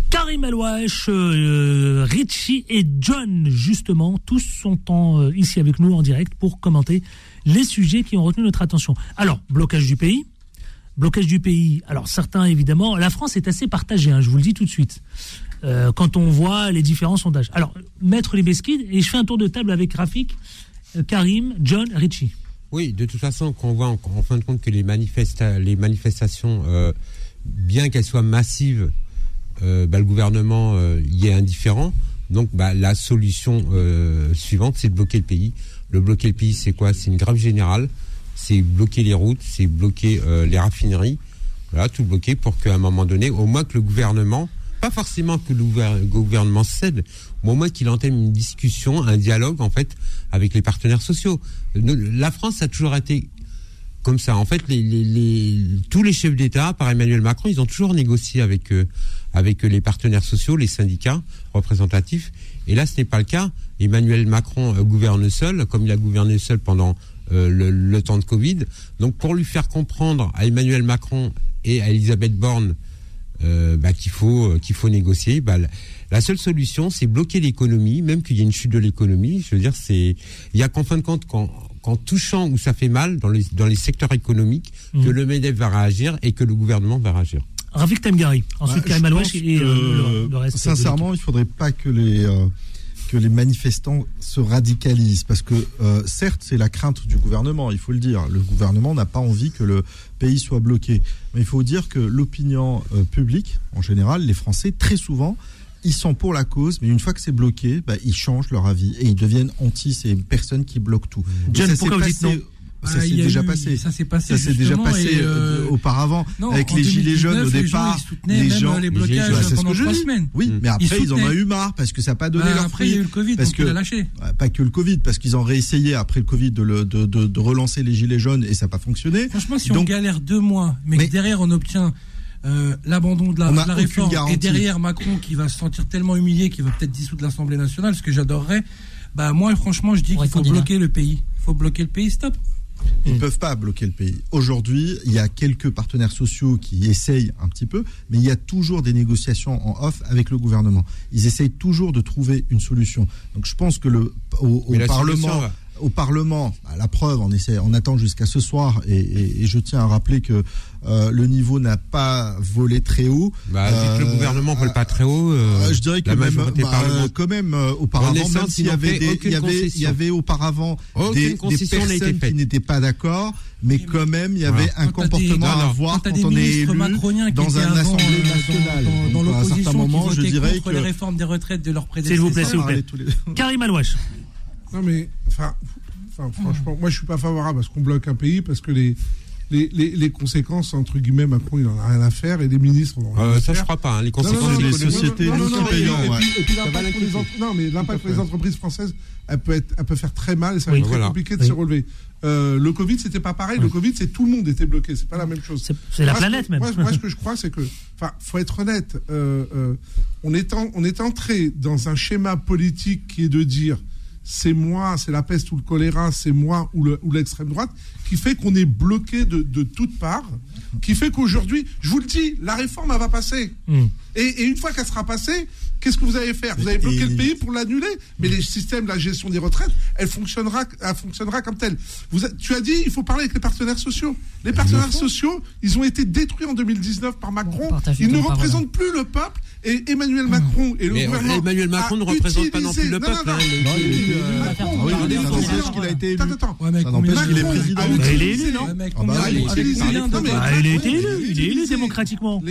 B: Karim Alouache, euh, Richie et John, justement. Tous sont en, euh, ici avec nous en direct pour commenter les sujets qui ont retenu notre attention. Alors, blocage du pays. Blocage du pays. Alors, certains, évidemment, la France est assez partagée, hein, je vous le dis tout de suite. Euh, quand on voit les différents sondages. Alors, Maître Lebeskid, et je fais un tour de table avec Rafik, euh, Karim, John, Richie.
L: Oui, de toute façon, quand on voit en, fin de compte que les, manifesta- les manifestations, euh, bien qu'elles soient massives, bah, le gouvernement y est indifférent. Donc bah, la solution suivante, c'est de bloquer le pays. Le bloquer le pays, c'est quoi? C'est une grève générale, c'est bloquer les routes, c'est bloquer euh, les raffineries, voilà, tout bloquer pour qu'à un moment donné, au moins que le gouvernement, pas forcément que le gouver- le gouvernement cède, mais au moins qu'il entame une discussion, un dialogue en fait avec les partenaires sociaux. La France a toujours été comme ça. En fait, tous les chefs d'État, par Emmanuel Macron, ils ont toujours négocié avec euh, avec les partenaires sociaux, les syndicats représentatifs. Et là, ce n'est pas le cas. Emmanuel Macron euh, gouverne seul, comme il a gouverné seul pendant euh, le, le temps de Covid. Donc pour lui faire comprendre à Emmanuel Macron et à Elisabeth Borne euh, bah, qu'il faut euh, qu'il faut négocier, bah, la- seule solution c'est bloquer l'économie, même qu'il y ait une chute de l'économie. Je veux dire, c'est il y a qu'en fin de compte quand qu'en touchant où ça fait mal dans les dans les secteurs économiques que
B: Mhm.
L: le Medef va réagir et que le gouvernement va réagir.
B: Rafik Temgari. Ensuite,
O: Bah,
B: Karim Alouache et euh,
O: que,
B: le, le reste.
O: Sincèrement, il faudrait pas que les euh, que les manifestants se radicalisent parce que euh, certes c'est la crainte du gouvernement, il faut le dire. Le gouvernement n'a pas envie que le pays soit bloqué, mais il faut dire que l'opinion euh, publique en général, les Français très souvent ils sont pour la cause, mais une fois que c'est bloqué, bah, ils changent leur avis et ils deviennent anti ces personnes qui bloquent tout.
B: John, pourquoi vous dites
O: passé-
B: non?
O: Ça s'est déjà
M: eu-
O: passé.
M: ça s'est passé
O: Ça s'est déjà passé euh,
M: euh,
O: auparavant
M: non,
O: avec les gilets jaunes au
M: 2019, les gens,
O: départ.
M: ils soutenaient même les blocages
O: c'est ce
M: pendant
O: que je
M: trois
O: dis.
M: semaines.
O: Oui, mais
M: Ils
O: après ils en ont eu marre parce que ça n'a pas donné
M: Bah,
O: leur
M: après, il y a eu le Covid,
O: parce
M: donc
O: que
M: il a lâché.
O: Pas que le Covid, parce qu'ils ont réessayé après le Covid de, le- de, de- de relancer les gilets jaunes et ça n'a pas fonctionné.
M: Franchement, si on galère deux mois, mais, que derrière on obtient euh, l'abandon de la, de réforme,
O: garantie.
M: et derrière Macron qui va se sentir tellement humilié qu'il va peut-être dissoudre l'Assemblée nationale, ce que j'adorerais, bah moi franchement je dis qu'il faut bloquer le pays. Il faut bloquer le pays, stop.
O: Ils ne peuvent pas bloquer le pays. Aujourd'hui, il y a quelques partenaires sociaux qui essayent un petit peu, mais il y a toujours des négociations en off avec le gouvernement. Ils essayent toujours de trouver une solution. Donc je pense que le au, au Parlement,
L: solution
O: au Parlement, bah, la preuve, on essaie, on attend jusqu'à ce soir, et, et- et je tiens à rappeler que euh, le niveau n'a pas volé très haut.
L: Bah, le gouvernement vole pas très haut, euh,
O: je dirais que
L: la
O: même,
L: majorité
O: bah, quand même euh, auparavant, même s'il y avait des, il y avait, il y
L: concession.
O: avait auparavant des, des personnes qui n'étaient pas d'accord, mais quand même il y avait
L: Voilà.
O: un
M: Quand des-
O: comportement
M: non,
O: à avoir
M: Quand
O: quand
M: des
O: on est élu dans un assemblée
M: euh, dans-
O: nationale.
M: dans- dans
O: à un
M: l'opposition,
O: certain
M: qui
O: moment, je dirais que
M: les réformes des retraites de leurs
B: S'il
M: prédécesseurs.
B: vous plaît, s'il vous plaît. Karim Alouache.
K: Non, mais, enfin, franchement, moi, je suis pas favorable à ce qu'on bloque un pays parce que les, les, les, les conséquences, entre guillemets, Macron, il en a rien à faire et les ministres en ont rien
L: Euh,
K: à
L: ça,
K: faire.
L: je crois pas, hein. Les
K: Non, non,
L: conséquences
K: non,
O: des
K: non,
O: sociétés,
K: non,
O: nous
K: non,
O: qui
K: non,
O: payons,
K: et
O: ouais.
K: puis- et puis
O: Ça va
K: l'impact pour les
O: l'inquiéter.
K: entre- Non, mais l'impact pour les entreprises françaises, elle peut, être, elle peut faire très mal et ça va
B: Oui.
K: être très
L: Voilà.
K: compliqué de
B: Oui.
K: se relever. Euh, le Covid, c'était pas pareil. Le Covid, c'est tout le monde était bloqué. C'est pas la même chose.
B: C'est- la
K: Moi, ce
B: planète,
K: que-
B: même.
K: Moi, moi, ce que je crois, c'est que, enfin, faut être honnête. euh, euh, on est en- on est entré dans un schéma politique qui est de dire c'est moi, c'est la peste ou le choléra, c'est moi ou le- ou l'extrême droite, qui fait qu'on est bloqué de, de toutes parts, qui fait qu'aujourd'hui, je vous le dis, la réforme, elle va passer.
B: Hmm.
K: Et, et une fois qu'elle sera passée, qu'est-ce que vous allez faire? Vous allez bloquer le pays pour l'annuler? Mais les systèmes, la gestion des retraites, elle fonctionnera, elle fonctionnera comme telle. Vous a- tu as dit, il faut parler avec les partenaires sociaux. Les partenaires sociaux, ils ont été détruits en 2019 par Macron. Ils ne représentent plus le peuple. Et Emmanuel Macron et le
L: Mais, euh,
K: gouvernement.
L: Emmanuel Macron
K: a
L: ne représente pas non
K: utilisé-
L: plus le peuple,
K: non, non.
L: il est- est-
K: est-
L: est-
O: Ah
K: est
O: élu. Est
B: il est non
O: Ah
M: combien-
O: bah
B: Ah, il a été
K: Oui,
B: élu, il est élu
K: utilisé
B: démocratiquement.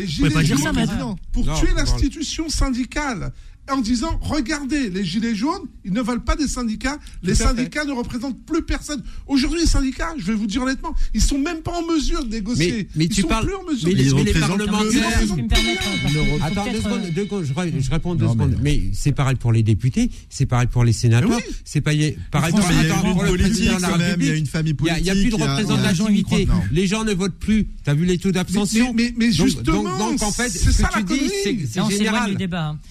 K: Pour tuer l'institution syndicale en disant regardez les gilets jaunes ils ne veulent pas des syndicats les
L: fait.
K: syndicats ne représentent plus personne aujourd'hui les syndicats je vais vous dire honnêtement ils sont même pas en mesure de négocier
L: Mais, mais
K: ils
L: tu
K: sont
L: parles.
K: plus en mesure
L: mais
K: de
L: les, mais les parlementaires. Attends, deux secondes, deux secondes, je, je réponds deux
O: Non,
L: secondes.
O: mais-
L: Mais, c'est pareil pour les députés, c'est pareil pour les sénateurs,
K: oui.
L: c'est pareil, pour,
O: mais il y a
L: attends,
O: une
L: pour le
O: politique
L: président de la
O: même, il y a
L: République.
O: une famille
L: Il y a- il y a plus de
O: politique,
L: représentativité. Les gens ne votent plus. T'as vu les taux d'abstention
K: Mais- justement,
L: donc, donc, en fait,
K: c'est
L: ce
K: ça la connerie.
L: c'est général.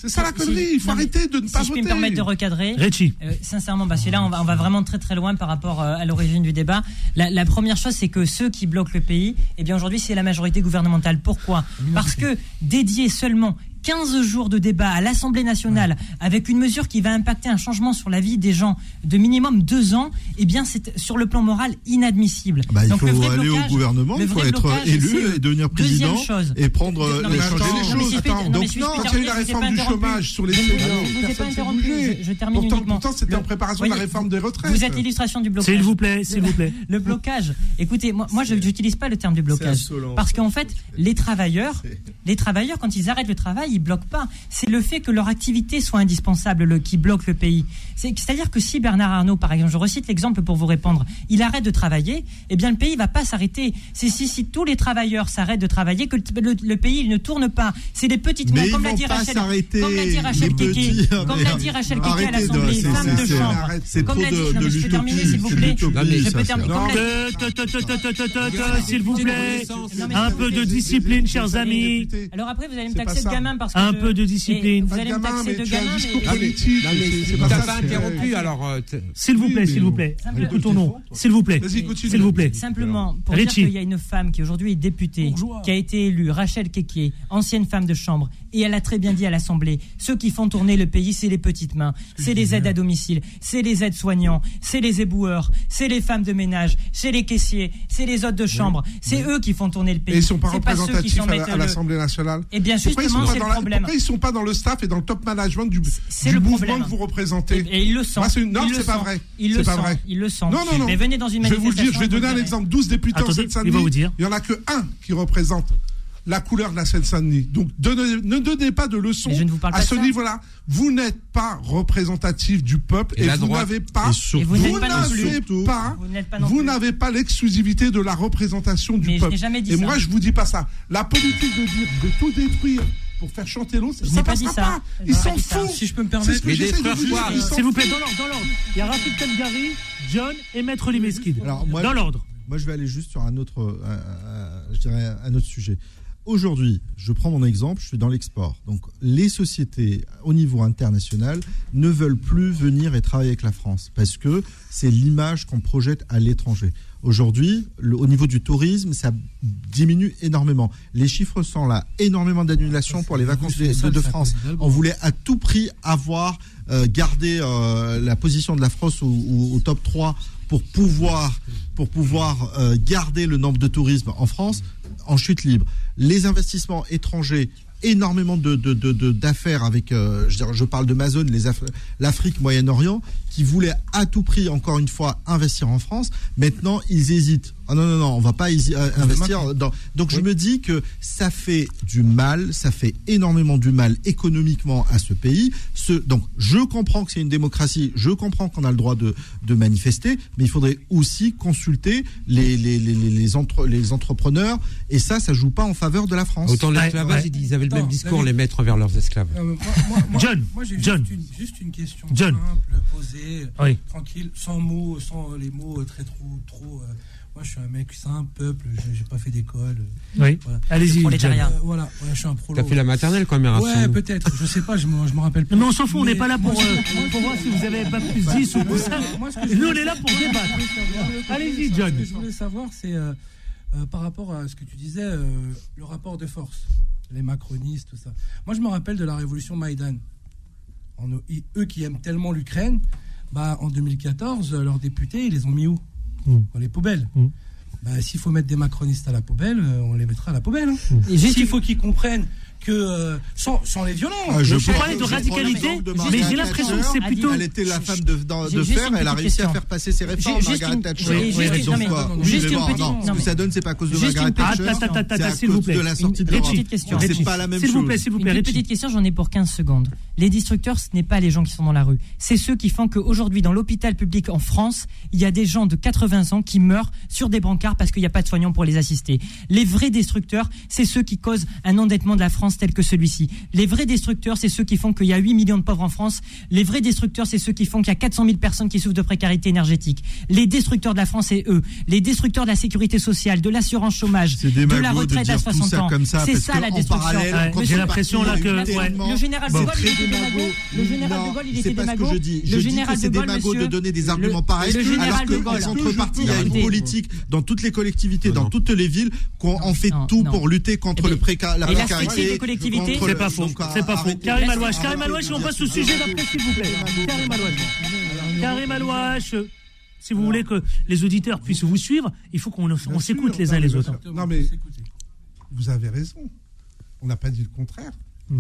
K: ça la
N: Si-
K: il faut
N: non,
K: arrêter de ne pas
N: Si je peux
K: voter
N: me permettre de recadrer,
B: Richie.
N: euh, sincèrement, parce que là, on va, on va vraiment très très loin par rapport euh, à l'origine du débat. La, la première chose, c'est que ceux qui bloquent le pays, eh bien aujourd'hui, c'est la majorité gouvernementale. Pourquoi? Parce que dédier seulement 15 jours de débat à l'Assemblée nationale avec une mesure qui va impacter un changement sur la vie des gens de minimum deux ans, eh bien c'est sur le plan moral inadmissible.
O: Bah, il
N: Donc,
O: faut
N: le vrai
O: aller au gouvernement, il faut être élu et devenir président
N: chose.
O: et prendre
N: Non, mais
O: changer
N: attends,
O: les choses.
K: Attends,
N: non, mais
K: donc
N: si je
K: non, il y a eu la réforme du chômage sur les seniors,
N: je vous pas interrompu, je, je termine
K: Pourtant-
N: uniquement.
K: pourtant, c'était en préparation de la réforme des retraites.
N: Vous êtes l'illustration du blocage.
B: S'il vous plaît, s'il vous plaît.
N: Le blocage. Écoutez, moi, moi je n'utilise pas le terme du blocage. Parce qu'en fait, les travailleurs, les travailleurs, quand ils arrêtent le travail, ils bloquent pas. C'est le fait que leur activité soit indispensable le, qui bloque le pays. C'est- C'est-à-dire que si Bernard Arnault, par exemple, je recite l'exemple pour vous répondre, il arrête de travailler, eh bien le pays va pas s'arrêter. C'est si, si tous les travailleurs s'arrêtent de travailler que le, le- le pays il ne tourne pas. C'est des petites mains, comme l'a dit Rachel, comme l'a dit Rachel
O: les
N: Keke, comme l'a dit Rachel Keke à l'Assemblée, femme de chambre. Comme l'a dit, non, mais je peux terminer s'il vous plaît. Je peux terminer.
B: S'il vous plaît, un peu de discipline, chers amis.
N: Alors après, vous allez me taxer de gamin parce que
B: Un
N: je-
B: peu de discipline.
N: Et Vous allez me taxer de gamin, mais-
L: Non,
K: pas
L: interrompu, alors.
B: S'il vous plaît, s'il vous plaît. Écoutons-nous. S'il vous plaît. S'il vous plaît.
N: Simplement, pour dire qu'il y a une femme qui aujourd'hui est députée, qui a été élue, Rachel Kekier, ancienne femme de chambre, et elle a très bien dit à l'Assemblée, ceux qui font tourner le pays, c'est les petites mains, c'est les aides à domicile, c'est les aides soignants, c'est les éboueurs, c'est les femmes de ménage, c'est les caissiers, c'est les hôtes de chambre, c'est eux qui font tourner le pays.
K: Et ils sont pas
N: C'est ceux qui
K: représentatifs
N: s'en
K: à l'Assemblée nationale.
N: Eh bien,
K: Pourquoi ils sont
N: justement, c'est le problème.
K: Pourquoi ils sont pas dans le staff et dans le top management du, du
N: le
K: mouvement
N: problème.
K: que vous représentez
N: Et, et ils le sentent.
K: Une- Non, c'est pas vrai.
N: Ils le
K: pas
N: sentent.
K: vrai.
N: Ils le sentent.
K: Non, non, non.
N: Mais venez dans une
K: Je vais vous le dire, je vais donner un exemple. 12 députés en Seine-Saint-Denis.
B: il va vous dire.
K: Il y en a que un qui représente la couleur de la Seine-Saint-Denis. Donc, donnez- ne donnez pas de leçons
N: Mais je ne vous parle
K: à
N: pas de
K: ce niveau-là. Vous n'êtes pas représentatif du peuple
L: Et
K: vous n'avez pas,
O: Et
N: vous pas
K: n'avez pas,
N: Vous
K: l'exclusivité de la représentation du
N: Mais je
K: peuple.
N: n'ai jamais dit
K: et
N: ça.
K: moi, je vous dis pas ça. La politique de dire de tout détruire pour faire chanter l'autre,
N: Je
K: ça
N: n'ai pas dit ça.
K: pas. Ils s'en foutent.
M: Si je peux me permettre.
B: S'il vous plaît, dans l'ordre, dans l'ordre. Il y a Rafik Temgari, John et Maître Limeskid. Dans l'ordre.
O: Moi, je vais aller juste sur un autre, euh, euh, je dirais un autre sujet. Aujourd'hui, je prends mon exemple, je suis dans l'export. Donc, les sociétés au niveau international ne veulent plus venir et travailler avec la France parce que c'est l'image qu'on projette à l'étranger. Aujourd'hui, au niveau du tourisme, ça diminue énormément. Les chiffres sont là. Énormément d'annulations pour les vacances de, France. On voulait à tout prix avoir, euh, garder euh, la position de la France au top 3 pour pouvoir, pour pouvoir euh, garder le nombre de tourisme en France en chute libre. Les investissements étrangers, énormément de, de- de- de- d'affaires avec, euh, je, parle de Amazon, les Af- l'Afrique, Moyen-Orient, qui voulaient à tout prix, encore une fois, investir en France. Maintenant, ils hésitent. Ah non, non, non, on va pas hési- euh, investir dans. Donc, je me dis que ça fait du mal, ça fait énormément du mal économiquement à ce pays. Ce, donc, je comprends que c'est une démocratie, je comprends qu'on a le droit de, de manifester, mais il faudrait aussi consulter les, les, les, les, les entre- les entrepreneurs, et ça, ça joue pas en faveur de la France.
L: Autant l'esclavage,
B: ouais.
L: ils ils avaient le même discours, les maîtres envers leurs esclaves.
M: Euh, moi- moi- moi-
B: John,
M: moi, j'ai
B: John.
M: Juste, une, juste une question
B: John.
M: simple, posée,
B: Oui.
M: tranquille, sans mots, sans les mots euh, très trop, trop. euh, moi, je suis un mec simple, peuple, je- j'ai pas fait d'école.
B: Oui.
M: Voilà.
B: Allez-y,
N: Prolétariat.
M: Euh, voilà, ouais, je suis un prolo.
L: T'as fait la maternelle quand même,
M: Ouais, peut-être, je sais pas, je me, je me rappelle plus.
B: Non, mais on s'en fout, on n'est pas là pour, euh, pour voir si vous avez pas plus 10 ou plus 5.
M: Moi, ce que je
B: Nous, on est là pour
M: ce
B: débattre. Allez-y,
M: Ce
B: John.
M: que je voulais savoir, c'est euh, euh, par rapport à ce que tu disais, euh, le rapport de force, les macronistes, tout ça. Moi, je me rappelle de la révolution Maïdan. En- eux qui aiment tellement l'Ukraine, bah, en 2014, euh, leurs députés, ils les ont mis où?
B: Mm.
M: Dans les poubelles.
B: Mm.
M: Bah, S'il faut mettre des macronistes à la poubelle, euh, on les mettra à la poubelle. hein.
N: Et juste-
M: S'il faut qu'ils comprennent que, euh, sans, sans les violences,
O: Ah, je
B: parlais de radicalité,
O: de
B: mais j'ai l'impression que c'est plutôt.
O: Elle était la femme de, de
N: juste
O: fer, elle a réussi à faire passer ses réformes, Margaret
N: une-
O: Thatcher.
N: juste
O: Oui,
N: une- non, mais-
O: Oui,
N: juste petite-
O: non,
N: non,
O: Ce que
N: mais-
O: ça donne, c'est pas à cause de Margaret Thatcher.
B: s'il vous
O: cause
B: plaît.
O: de la sortie de
N: Une
O: l'Europe.
N: petite question.
O: C'est pas la même
B: S'il vous
O: chose.
B: plaît, s'il vous plaît,
N: petite question, j'en ai pour 15 secondes. Les destructeurs, ce n'est pas les gens qui sont dans la rue. C'est ceux qui font qu'aujourd'hui, dans l'hôpital public en France, il y a des gens de 80 ans qui meurent sur des brancards parce qu'il n'y a pas de soignants pour les assister. Les vrais destructeurs, c'est ceux qui causent un endettement de la France tel que celui-ci. Les vrais destructeurs, c'est ceux qui font qu'il y a 8 millions de pauvres en France. Les vrais destructeurs, c'est ceux qui font qu'il y a 400 000 personnes qui souffrent de précarité énergétique. Les destructeurs de la France, c'est eux. Les destructeurs de la sécurité sociale, de l'assurance chômage,
O: C'est
N: de la
O: de
N: retraite à
O: dire tout
N: 60
O: ça
N: ans. C'est ça la destruction.
B: j'ai l'impression, là, que-
N: Le général de Gaulle, il était
O: démago.
N: Le général de Gaulle, il
O: c'est
N: était démago.
O: je dis.
N: Le général de Gaulle,
O: démago de
N: monsieur,
O: donner des
N: le-
O: arguments pareils,
N: le général
O: alors
N: de
O: que
N: Gaulle.
O: en contrepartie, il y a une politique dans toutes les collectivités, dans toutes les villes, qu'on en fait
N: non,
O: tout
N: non.
O: pour lutter contre
N: Eh
O: le
N: bien,
O: préca- la
N: et la
O: précarité.
B: C'est pas faux, c'est pas faux. Karim Alouache, Karim Alouache, on passe au sujet d'après, s'il vous plaît. Karim Alouache. Karim Alouache, si vous voulez que les auditeurs puissent vous suivre, il faut qu'on s'écoute les uns les autres.
K: Non, mais vous avez raison. On n'a pas dit le contraire.
B: Hmm.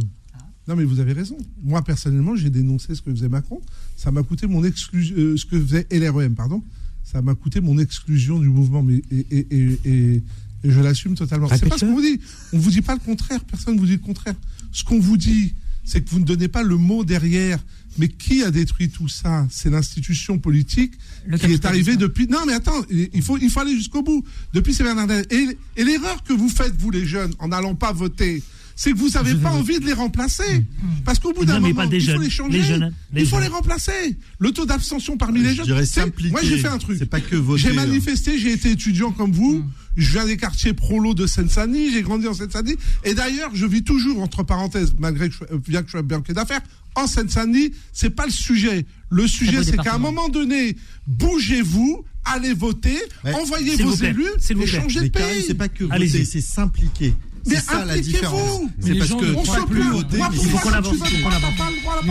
K: Non, mais vous avez raison. Moi, personnellement, j'ai dénoncé ce que faisait Macron. Ça m'a coûté mon exclusion, euh, ce que faisait LREM, pardon. Ça m'a coûté mon exclusion du mouvement, mais et, et, et, et- je l'assume totalement. C'est pas ce qu'on vous dit. On vous dit pas le contraire. Personne ne vous dit le contraire. Ce qu'on vous dit, c'est que vous ne donnez pas le mot derrière. Mais qui a détruit tout ça? C'est l'institution politique
N: Le
K: qui est arrivée depuis. Non, mais attends, il faut, il faut aller jusqu'au bout. Depuis ces Bernardin. Et, et l'erreur que vous faites, vous les jeunes, en n'allant pas voter, c'est que vous n'avez pas envie de les remplacer. Parce qu'au bout d'un moment,
B: pas des
K: il faut
B: jeunes.
K: les changer.
B: Les jeunes, les
K: il faut
B: jeunes.
K: les remplacer. Le taux d'abstention parmi les
O: Je
K: jeunes. Moi, j'ai fait un truc.
O: C'est pas que voter,
K: J'ai
O: hein.
K: manifesté, j'ai été étudiant comme vous. Je viens des quartiers prolo de Seine-Saint-Denis. J'ai grandi en Seine-Saint-Denis. Et d'ailleurs, je vis toujours entre parenthèses, malgré que je, sois- bien que je sois banquier d'affaires, en Seine-Saint-Denis. C'est pas le sujet. Le sujet, c'est qu'à un moment donné, bougez-vous, allez voter, envoyez vos
B: vous plaît,
K: élus et changez de pays.
O: c'est pas que
B: Allez-y.
O: voter, c'est s'impliquer.
K: Mais
O: C'est ça la différence. C'est parce que
K: sont
O: peux plus voter.
B: Il faut qu'on avance.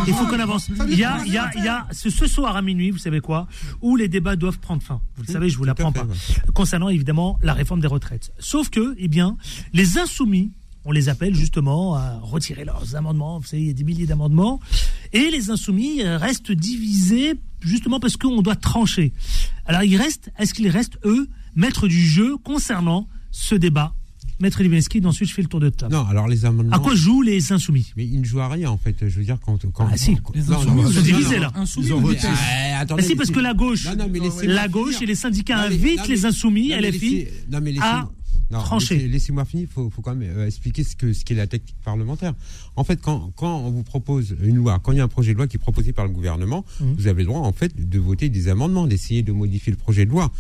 B: Il faut qu'on avance. Il y a,
K: qu'on
B: il y a,
K: arrête.
B: il y a ce, ce soir à minuit, vous savez quoi, où les débats doivent prendre fin. Vous le savez, je vous l'apprends pas. Concernant évidemment la réforme des retraites. Sauf que, eh bien, les insoumis, on les appelle justement à retirer leurs amendements. Vous savez, il y a des milliers d'amendements. Et les insoumis restent divisés justement parce qu'on doit trancher. Alors, il reste, est-ce qu'ils restent, eux, maîtres du jeu concernant ce débat? Maître Livinski, ensuite je fais le tour de table.
L: Non, alors les amendements.
B: À quoi jouent les insoumis?
L: Mais ils ne jouent à rien en fait. Je veux dire quand. quand
B: Ah si,
L: quand-
B: les
L: non,
B: insoumis,
L: non,
B: ils sont
L: non,
B: divisés,
L: non,
B: là. Insoumis,
L: Ils ont
B: mais-
L: voté.
B: Ah,
L: attendez,
B: si, parce que la gauche-
L: Non, non, mais laissez-moi
B: la
L: finir.
B: gauche et les syndicats
L: Non, mais-
B: invitent
L: non,
B: les insoumis,
L: non, mais
B: LFI,
L: laissez- non, mais laissez-
B: à
L: non,
B: trancher.
L: laissez- Laissez-moi finir, il faut, faut quand même euh, expliquer ce que ce qu'est la technique parlementaire. En fait, quand, quand on vous propose une loi, quand il y a un projet de loi qui est proposé par le gouvernement,
B: Mhm.
L: vous avez le droit en fait de voter des amendements, d'essayer de modifier le projet de loi.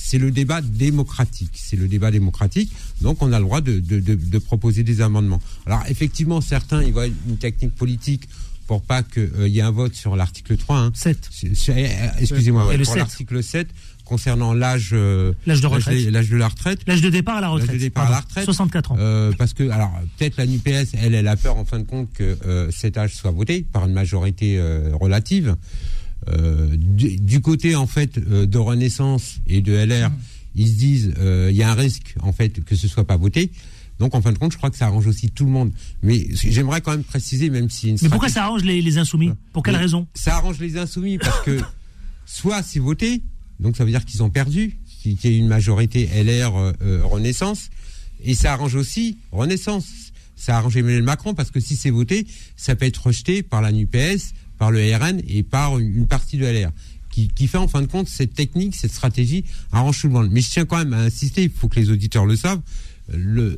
L: C'est le débat démocratique. C'est le débat démocratique. Donc, on a le droit de, de, de, de proposer des amendements. Alors, effectivement, certains, ils voient une technique politique pour pas qu'il y ait un vote sur l'article 3. Hein.
B: 7.
L: Excusez-moi,
B: Et
L: ouais,
B: le
L: pour
B: 7.
L: l'article 7 concernant l'âge euh,
B: L'âge de retraite.
L: l'âge de la retraite
B: L'âge de départ à la retraite.
L: L'âge de départ à la retraite
B: 64 ans.
L: Euh, parce que alors peut-être la NUPS elle elle a peur en fin de compte que euh, cet âge soit voté par une majorité euh, relative Euh, du, du côté en fait euh, de Renaissance et de LR ils se disent euh, il y a un risque en fait que ce soit pas voté. Donc en fin de compte je crois que ça arrange aussi tout le monde. Mais j'aimerais quand même préciser même si une
B: Mais pourquoi ça arrange les, les insoumis? Pour quelle
L: mais
B: raison?
L: Ça arrange les insoumis parce que (laughs) soit c'est voté, donc ça veut dire qu'ils ont perdu, qu'il y ait une majorité LR euh, euh, Renaissance, et ça arrange aussi Renaissance. Ça arrange Emmanuel Macron parce que si c'est voté, ça peut être rejeté par la NUPS, par le RN et par une, partie de LR. Qui, qui fait en fin de compte cette technique, cette stratégie le monde. Mais je tiens quand même à insister, il faut que les auditeurs le savent, le,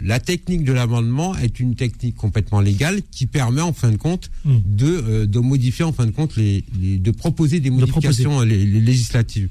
L: la technique de l'amendement est une technique complètement légale qui permet en fin de compte
B: Hmm.
L: de, euh, de modifier en fin de compte les, les- de proposer des modifications
B: proposer.
L: euh, les- les législatives.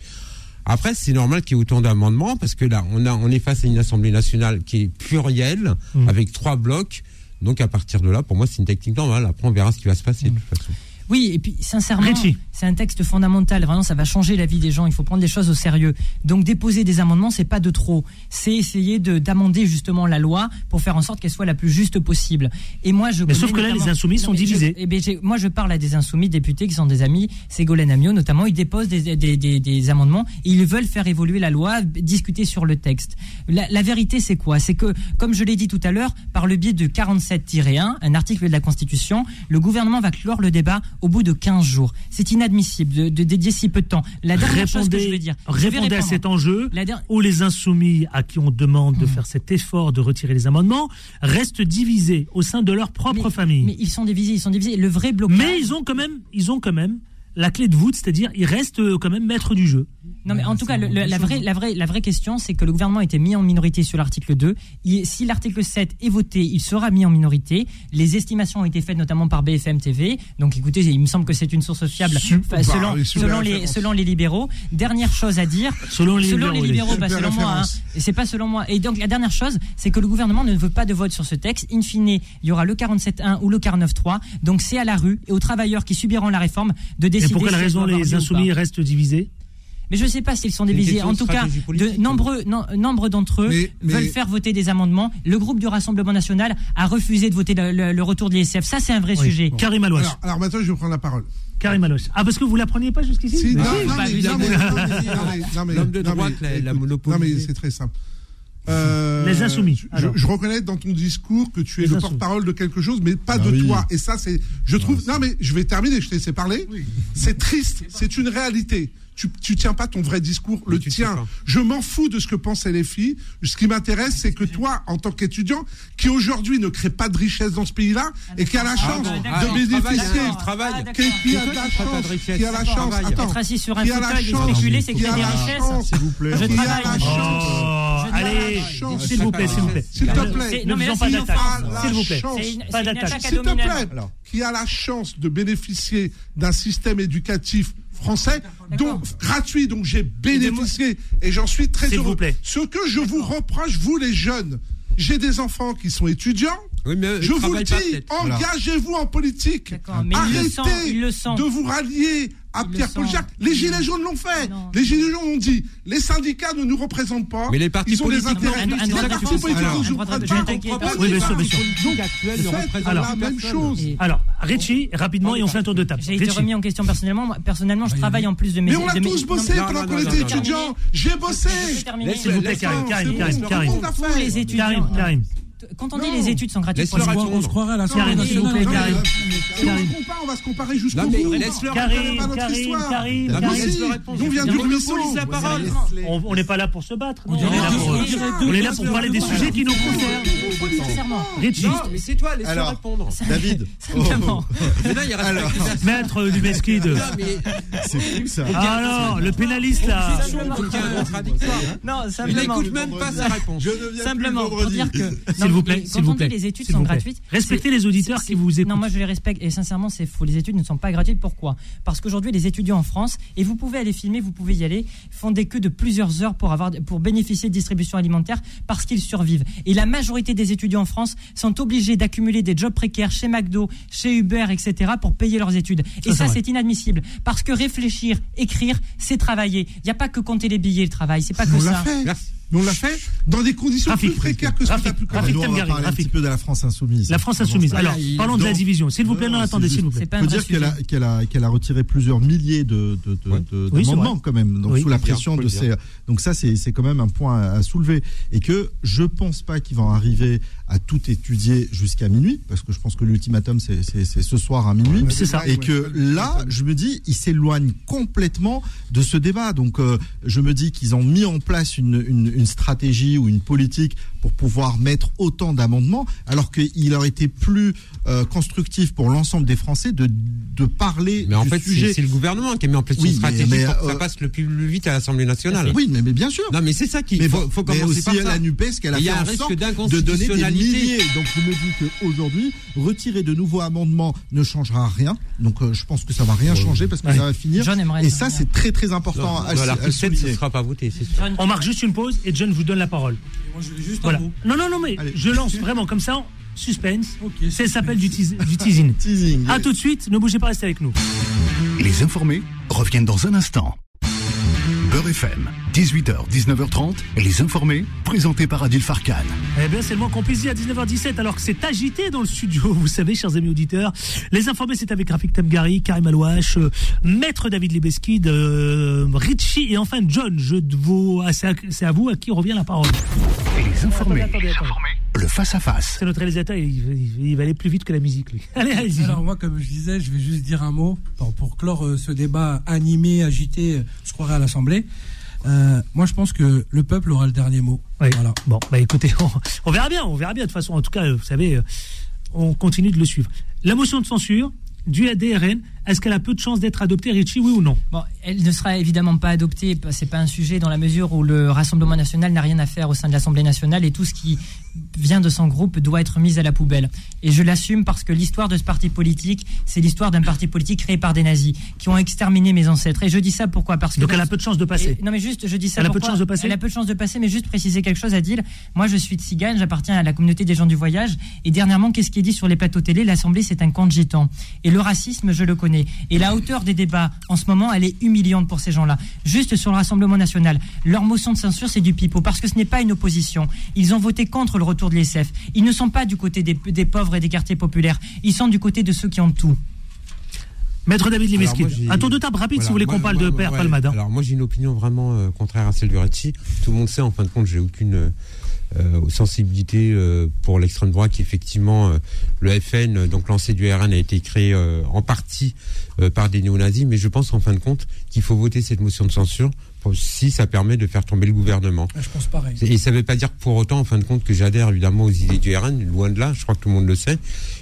L: Après, c'est normal qu'il y ait autant d'amendements parce que là, on a, on est face à une Assemblée nationale qui est plurielle
B: Hmm.
L: avec trois blocs. Donc à partir de là, pour moi, c'est une technique normale. Après, on verra ce qui va se passer de toute façon.
N: Oui, et puis sincèrement,
B: Richie.
N: C'est un texte fondamental. Vraiment, ça va changer la vie des gens. Il faut prendre les choses au sérieux. Donc, déposer des amendements, c'est pas de trop. C'est essayer de d'amender justement la loi pour faire en sorte qu'elle soit la plus juste possible. Et moi, je.
B: Mais sauf que là, les insoumis sont
N: mais je-
B: divisés.
N: eh j'ai- moi, je parle à des insoumis députés qui sont des amis. Ségolène Amiot, notamment, ils déposent des, des, des, des amendements. Et ils veulent faire évoluer la loi, discuter sur le texte. La, la vérité, c'est quoi? C'est que, comme je l'ai dit tout à l'heure, par le biais de 47-1, un article de la Constitution, le gouvernement va clore le débat au bout de 15 jours. C'est inadmissible de, de dédier si peu de temps. La dernière chose que je veux dire. je vais
B: répondez à cet enjeu
N: der-
B: où les insoumis à qui on demande
N: Hmm.
B: de faire cet effort de retirer les amendements restent divisés au sein de leur propre famille.
N: Mais ils sont divisés, ils sont divisés. Le vrai blocage.
B: Mais ils ont quand même, ils ont quand même la clé de voûte, c'est-à-dire ils restent euh, quand même maîtres du jeu.
N: Non, mais en tout cas, le- la, vraie, la, vraie, la vraie question, c'est que le gouvernement a été mis en minorité sur l'article 2. Il- si l'article 7 est voté, il sera mis en minorité. Les estimations ont été faites notamment par BFM TV. Donc écoutez, il me semble que c'est une source fiable
K: Super,
N: selon, selon, les, selon les libéraux. Dernière chose à dire. (laughs)
B: Selon les libéraux, les
N: libéraux, pas selon moi. hein. Et c'est pas selon moi. Et donc la dernière chose, c'est que le gouvernement ne veut pas de vote sur ce texte. In fine, il y aura le 47.1 ou le 49.3. Donc c'est à la rue et aux travailleurs qui subiront la réforme de
B: Et
N: décider.
B: pour quelle
N: si
B: raison les insoumis restent divisés?
N: Mais je ne sais pas s'ils sont
L: question
N: En tout cas, de nombreux, non- nombre d'entre eux
K: Mais- mais-
N: veulent faire voter des amendements. Le groupe du Rassemblement national a refusé de voter le, le- le retour de l'ISF. Ça, c'est un vrai
B: Oui.
N: sujet.
B: Karim Alouas.
K: Alors, alors maintenant, je vais prendre la parole.
B: Karim Alouas. Ah, parce que vous la preniez pas jusqu'ici
K: Si, non,
B: Mais
L: L'homme de droite l'a-.
K: Non, c'est très simple. Euh,
B: Les insoumis,
K: Je, reconnais dans ton discours que tu es
B: Les
K: le porte-parole de quelque chose, mais pas
O: Ah
K: de
O: oui.
K: toi. Et ça, c'est. Je trouve. Non, mais je vais terminer. Je t'ai laissé parler. C'est triste. C'est une réalité. Tu, tu tiens pas ton vrai discours, le
L: tu
K: tien. Je m'en fous de ce que pensent les filles. Ce qui m'intéresse, c'est que toi, en tant qu'étudiant, qui aujourd'hui ne crée pas de richesse dans ce pays-là, et qui a la chance
L: bon.
K: de
L: Ah,
K: bénéficier,
L: il travaille.
N: Ah,
K: qui, a la chance, qui a la chance,
L: travaille.
K: attends,
N: Être assis sur un
K: qui a la
N: fauteuil et
K: chance,
N: spéculer, c'est
K: qui
N: créer
K: a
N: des
K: la
N: richesses.
K: chance,
O: S'il vous plaît.
N: Je
K: qui a
N: travaille.
K: chance.
B: Allez,
K: chance.
B: s'il vous plaît, s'il vous plaît.
K: S'il te
B: Ne-
K: plaît.
B: Faisons pas d'attaque. S'il vous plaît.
K: chance.
B: Pas d'attaque.
K: S'il te plaît, qui a la chance de bénéficier d'un système éducatif français, donc gratuit, donc j'ai bénéficié et j'en suis très
B: S'il
K: heureux.
B: vous plaît.
K: Ce que je vous reproche, vous les jeunes, j'ai des enfants qui sont étudiants.
L: Oui, mais eux,
K: je vous le dis, engagez-vous en politique.
N: mais ils le
K: Arrêtez de vous rallier à
N: Ils
K: Pierre Paul. Jacques. Les Gilets jaunes l'ont fait. Les Gilets jaunes ont dit les syndicats ne nous représentent pas.
L: Mais les partis
K: Ils ont des
L: politiques,
K: intérêts.
L: non, un- un
K: Les partis politiques
L: Alors,
K: ne nous
L: défense.
K: pas.
B: Oui, monsieur, monsieur.
L: représentent
K: la même chose.
B: Alors, Richie, rapidement, et on fait un tour de table.
N: J'ai été remis en question personnellement. Personnellement, je travaille en plus de mes.
K: Mais on a tous bossé pendant qu'on était étudiants. J'ai bossé.
B: S'il vous plaît, Karim, Karim, Karim. Karim, Karim.
N: Quand on dit les études sont gratuites, pour les-.
M: On se croirait à l'Assemblée
B: Karim, s'il vous plaît, Karim.
K: Si on se compare, on va se comparer jusqu'au bout.
L: laisse-leur
K: connaît pas notre histoire.
B: Karim, Karim.
K: on vient du ruisseau.
L: la parole.
B: On n'est pas là pour se battre. On, est là pour, parler
M: de
B: des sujets qui nous concernent.
N: Sincèrement.
B: Richie.
L: Non, mais c'est toi, laisse-leur
O: Alors,
L: répondre.
O: David.
L: Il
O: Alors,
B: Maître du Mesquide.
L: Non, mais
O: C'est fou ça.
B: Alors, le pénaliste là.
N: Non,
L: Il
N: simplement.
L: n'écoute même pas sa réponse.
N: Simplement pour dire que. (laughs)
B: Vous plaît, s'il
N: quand
B: vous
N: on dit
B: plaît.
N: les études sont gratuites.
B: Respectez les auditeurs qui vous écoutent.
N: Non, moi je les respecte et sincèrement, c'est faux. Les études ne sont pas gratuites. Pourquoi? Parce qu'aujourd'hui, les étudiants en France, et vous pouvez aller filmer, vous pouvez y aller, font des queues de plusieurs heures pour, avoir, pour bénéficier de distribution alimentaire parce qu'ils survivent. Et la majorité des étudiants en France sont obligés d'accumuler des jobs précaires chez McDo, chez Uber, etc. pour payer leurs études. Et ça, c'est inadmissible. Parce que réfléchir, écrire, c'est travailler. Il n'y a pas que compter les billets, le travail. C'est pas que ça.
K: fait. Mais on l'a fait dans des conditions
B: Rafik,
K: plus précaires que ce que
B: Rafik,
K: tu as pu.
O: Nous, on va parler un petit peu de la France insoumise.
B: La France insoumise. Alors, parlons de la division. S'il vous plaît, non,
O: Non,
B: attendez, s'il vous plaît.
N: C'est pas un
O: faut
N: vrai
O: dire qu'elle a, qu'elle a, qu'elle a retiré plusieurs milliers de, de, de,
L: Ouais.
O: de-
B: Oui, c'est
O: d'amendements quand même, donc
B: Oui.
O: sous la pression de ces. Donc ça, c'est c'est quand même un point à, à soulever et que je pense pas qu'ils vont arriver à tout étudier jusqu'à minuit, parce que je pense que l'ultimatum c'est c'est- c'est ce soir à minuit.
B: C'est ça.
O: Et que là, je me dis, ils s'éloignent complètement de ce débat. Donc, euh, je me dis qu'ils ont mis en place une, une, une stratégie ou une politique pour pouvoir mettre autant d'amendements, alors qu'il aurait été plus euh, constructif pour l'ensemble des Français de, de parler
L: Mais en
O: du
L: fait,
O: sujet.
L: c'est le gouvernement qui a mis en place
O: Oui,
L: une stratégie
O: mais,
L: pour que
O: euh,
L: ça passe le plus vite à l'Assemblée nationale.
O: Oui, mais, mais bien sûr.
L: Non, mais c'est ça qui.
O: Mais
L: faut, faut
O: mais
L: commencer
O: aussi
L: par ça.
O: la Nupes qu'elle a fait
L: a un
O: en sorte de donner des milliers. Donc je me dis qu'aujourd'hui, retirer de nouveaux amendements ne changera rien. Donc euh, je pense que ça va rien changer parce que
B: Ouais.
O: ça va finir.
N: John
O: Et
N: ça
O: ça, c'est très très important
L: Non,
O: à, à
L: l'article 7, ce sera pas voté, sûr.
B: On marque juste une pause et John vous donne la parole.
M: Moi, je voulais juste
B: Voilà. Non, non, non, mais
O: Allez.
B: je lance vraiment comme ça, suspense.
M: Ok,
B: Ça
M: suspense.
B: s'appelle du, teas- (laughs) du teasing.
O: Teasing.
B: À tout de suite, ne bougez pas, restez avec nous.
A: Les informés reviennent dans un instant. Beurre FM, 18h, 19h30, les informés, présentés par Adil Farkan.
B: Eh bien, c'est le moins qu'on puisse dire à 19h17, alors que c'est agité dans le studio, vous savez, chers amis auditeurs. Les informés, c'est avec Rafik Temgari, Karim Alouache, euh, Maître David Libeskid, euh, Richie et enfin John. Je vous, ah, c'est à, vous à qui revient la parole.
A: Les informés,
B: Attendez, attendez, attendez.
A: Le face-à-face.
B: C'est notre réalisateur, il, il- il va aller plus vite que la musique, lui. (laughs) Allez, allez-y.
M: Alors moi, comme je disais, je vais juste dire un mot pour, pour clore euh, ce débat animé, agité, euh, je croirais à l'Assemblée. Euh, moi, je pense que le peuple aura le dernier mot.
B: Oui.
M: Voilà.
B: Bon, bah écoutez, (laughs) on, on verra bien, on verra bien. De toute façon, en tout cas, vous savez, euh, on continue de le suivre. La motion de censure du ADRN, est-ce qu'elle a peu de chances d'être adoptée, Richie, oui ou non?
N: Bon, elle ne sera évidemment pas adoptée. C'est pas un sujet dans la mesure où le Rassemblement national n'a rien à faire au sein de l'Assemblée nationale et tout ce qui vient de son groupe doit être mis à la poubelle. Et je l'assume parce que l'histoire de ce parti politique, c'est l'histoire d'un parti politique créé par des nazis qui ont exterminé mes ancêtres. Et je dis ça pourquoi? Parce que
B: Donc elle a peu de chances de passer.
N: Et- non mais juste, je dis ça.
B: Elle a peu de chances de passer
N: Elle a peu de chances de passer, mais juste préciser quelque chose à dire. Moi, je suis de Cigane, j'appartiens à la communauté des gens du voyage. Et dernièrement, qu'est-ce qui est dit sur les plateaux télé? L'Assemblée, c'est un camp de gitans. Et le racisme, je le connais. Et la hauteur des débats, en ce moment, elle est humiliante pour ces gens-là. Juste sur le Rassemblement national, leur motion de censure, c'est du pipeau, parce que ce n'est pas une opposition. Ils ont voté contre le retour de l'ESF. Ils ne sont pas du côté des, des pauvres et des quartiers populaires. Ils sont du côté de ceux qui ont tout.
B: Maître David
L: j'ai-
B: un tour de table rapide si vous voulez qu'on parle
L: moi,
B: de Père
L: ouais,
B: Palmade. hein.
L: Alors moi j'ai une opinion vraiment euh, contraire à celle du Ritchie. Tout le monde sait en fin de compte j'ai aucune euh, euh, sensibilité euh, pour l'extrême droite. qui, Effectivement euh, le FN donc lancé du RN a été créé euh, en partie euh, par des néo-nazis, mais je pense en fin de compte qu'il faut voter cette motion de censure pour- si ça permet de faire tomber le gouvernement.
M: Je pense pareil.
L: Et ça ne veut pas dire pour autant, en fin de compte, que j'adhère évidemment aux idées du RN, loin de là, je crois que tout le monde le sait.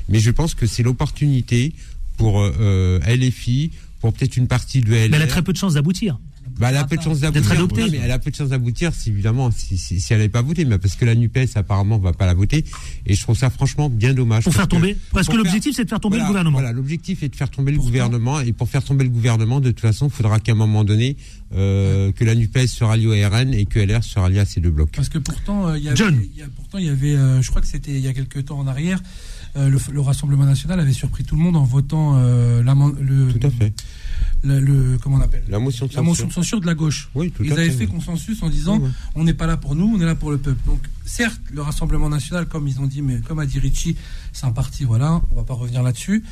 L: Mais je pense que c'est l'opportunité pour euh, LFI, pour peut-être une partie de LR.
B: Mais elle a très peu de chances d'aboutir.
L: Bah, elle a peu de chance d'aboutir.
B: adoptée.
L: Non, mais elle a peu de chance d'aboutir, si, évidemment, si, si, si elle n'avait pas voté, mais parce que la Nupes apparemment va pas la voter. Et je trouve ça franchement bien dommage.
B: Pour faire
L: parce
B: tomber. Parce que l'objectif, c'est de faire tomber
L: Voilà,
B: le gouvernement.
L: Voilà, l'objectif est de faire tomber le gouvernement. Et pour faire tomber le gouvernement, de toute façon, il faudra qu'à un moment donné, euh, que la Nupes se rallie au RN et que LR se rallie à ces deux blocs.
M: Parce que pourtant, euh, il y avait,
B: John.
M: il y a- pourtant, il y avait, euh, je crois que c'était il y a quelques temps en arrière, euh, le, le Rassemblement national avait surpris tout le monde en votant euh, l'amen- le,
L: Tout à fait.
M: Le, le- comment on appelle
L: La motion de
M: la motion
L: censure.
M: de censure de la gauche.
L: Oui, tout
M: Ils avaient
L: fait,
M: consensus en disant
L: Oui, oui.
M: on n'est pas là pour nous, on est là pour le peuple. Donc certes, le Rassemblement national, comme ils ont dit, mais comme a dit Ricci, c'est un parti, voilà, on va pas revenir là-dessus.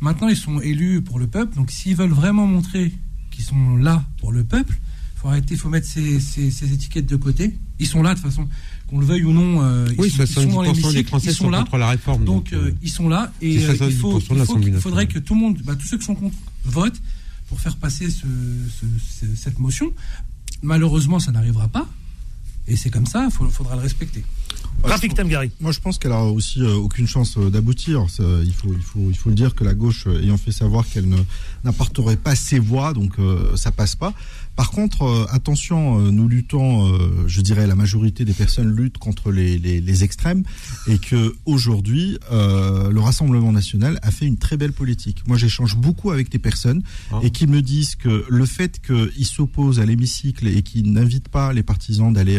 M: Maintenant, ils sont élus pour le peuple, donc s'ils veulent vraiment montrer qu'ils sont là pour le peuple, faut arrêter, faut mettre ces, ces- ces étiquettes de côté. Ils sont là de toute façon, qu'on le veuille ou non. euh, ils
L: Oui,
M: sont- ils sont dans
L: 70% des
M: l'hémicycle,
L: Français
M: ils
L: sont
M: là.
L: contre la réforme.
M: Donc, euh, ils sont là et euh, il, faut,
L: 70% de
M: il, faut faudrait que tout le monde, bah, tous ceux qui sont contre, votent pour faire passer ce- ce- ce- cette motion. Malheureusement, ça n'arrivera pas. Et c'est comme ça, il faudra le respecter.
B: Rafik Tamgari.
O: Moi, je pense qu'elle a aussi euh, aucune chance euh, d'aboutir. Il faut, il, faut, il faut le dire que la gauche, euh, ayant fait savoir qu'elle n'apporterait pas ses voix, donc euh, ça passe pas. Par contre, euh, attention, euh, nous luttons, euh, je dirais, la majorité des personnes luttent contre les, les, les extrêmes, et que aujourd'hui, euh, le Rassemblement national a fait une très belle politique. Moi, j'échange beaucoup avec des personnes et qui me disent que le fait qu'ils s'opposent à l'hémicycle et qu'ils n'invitent pas les partisans d'aller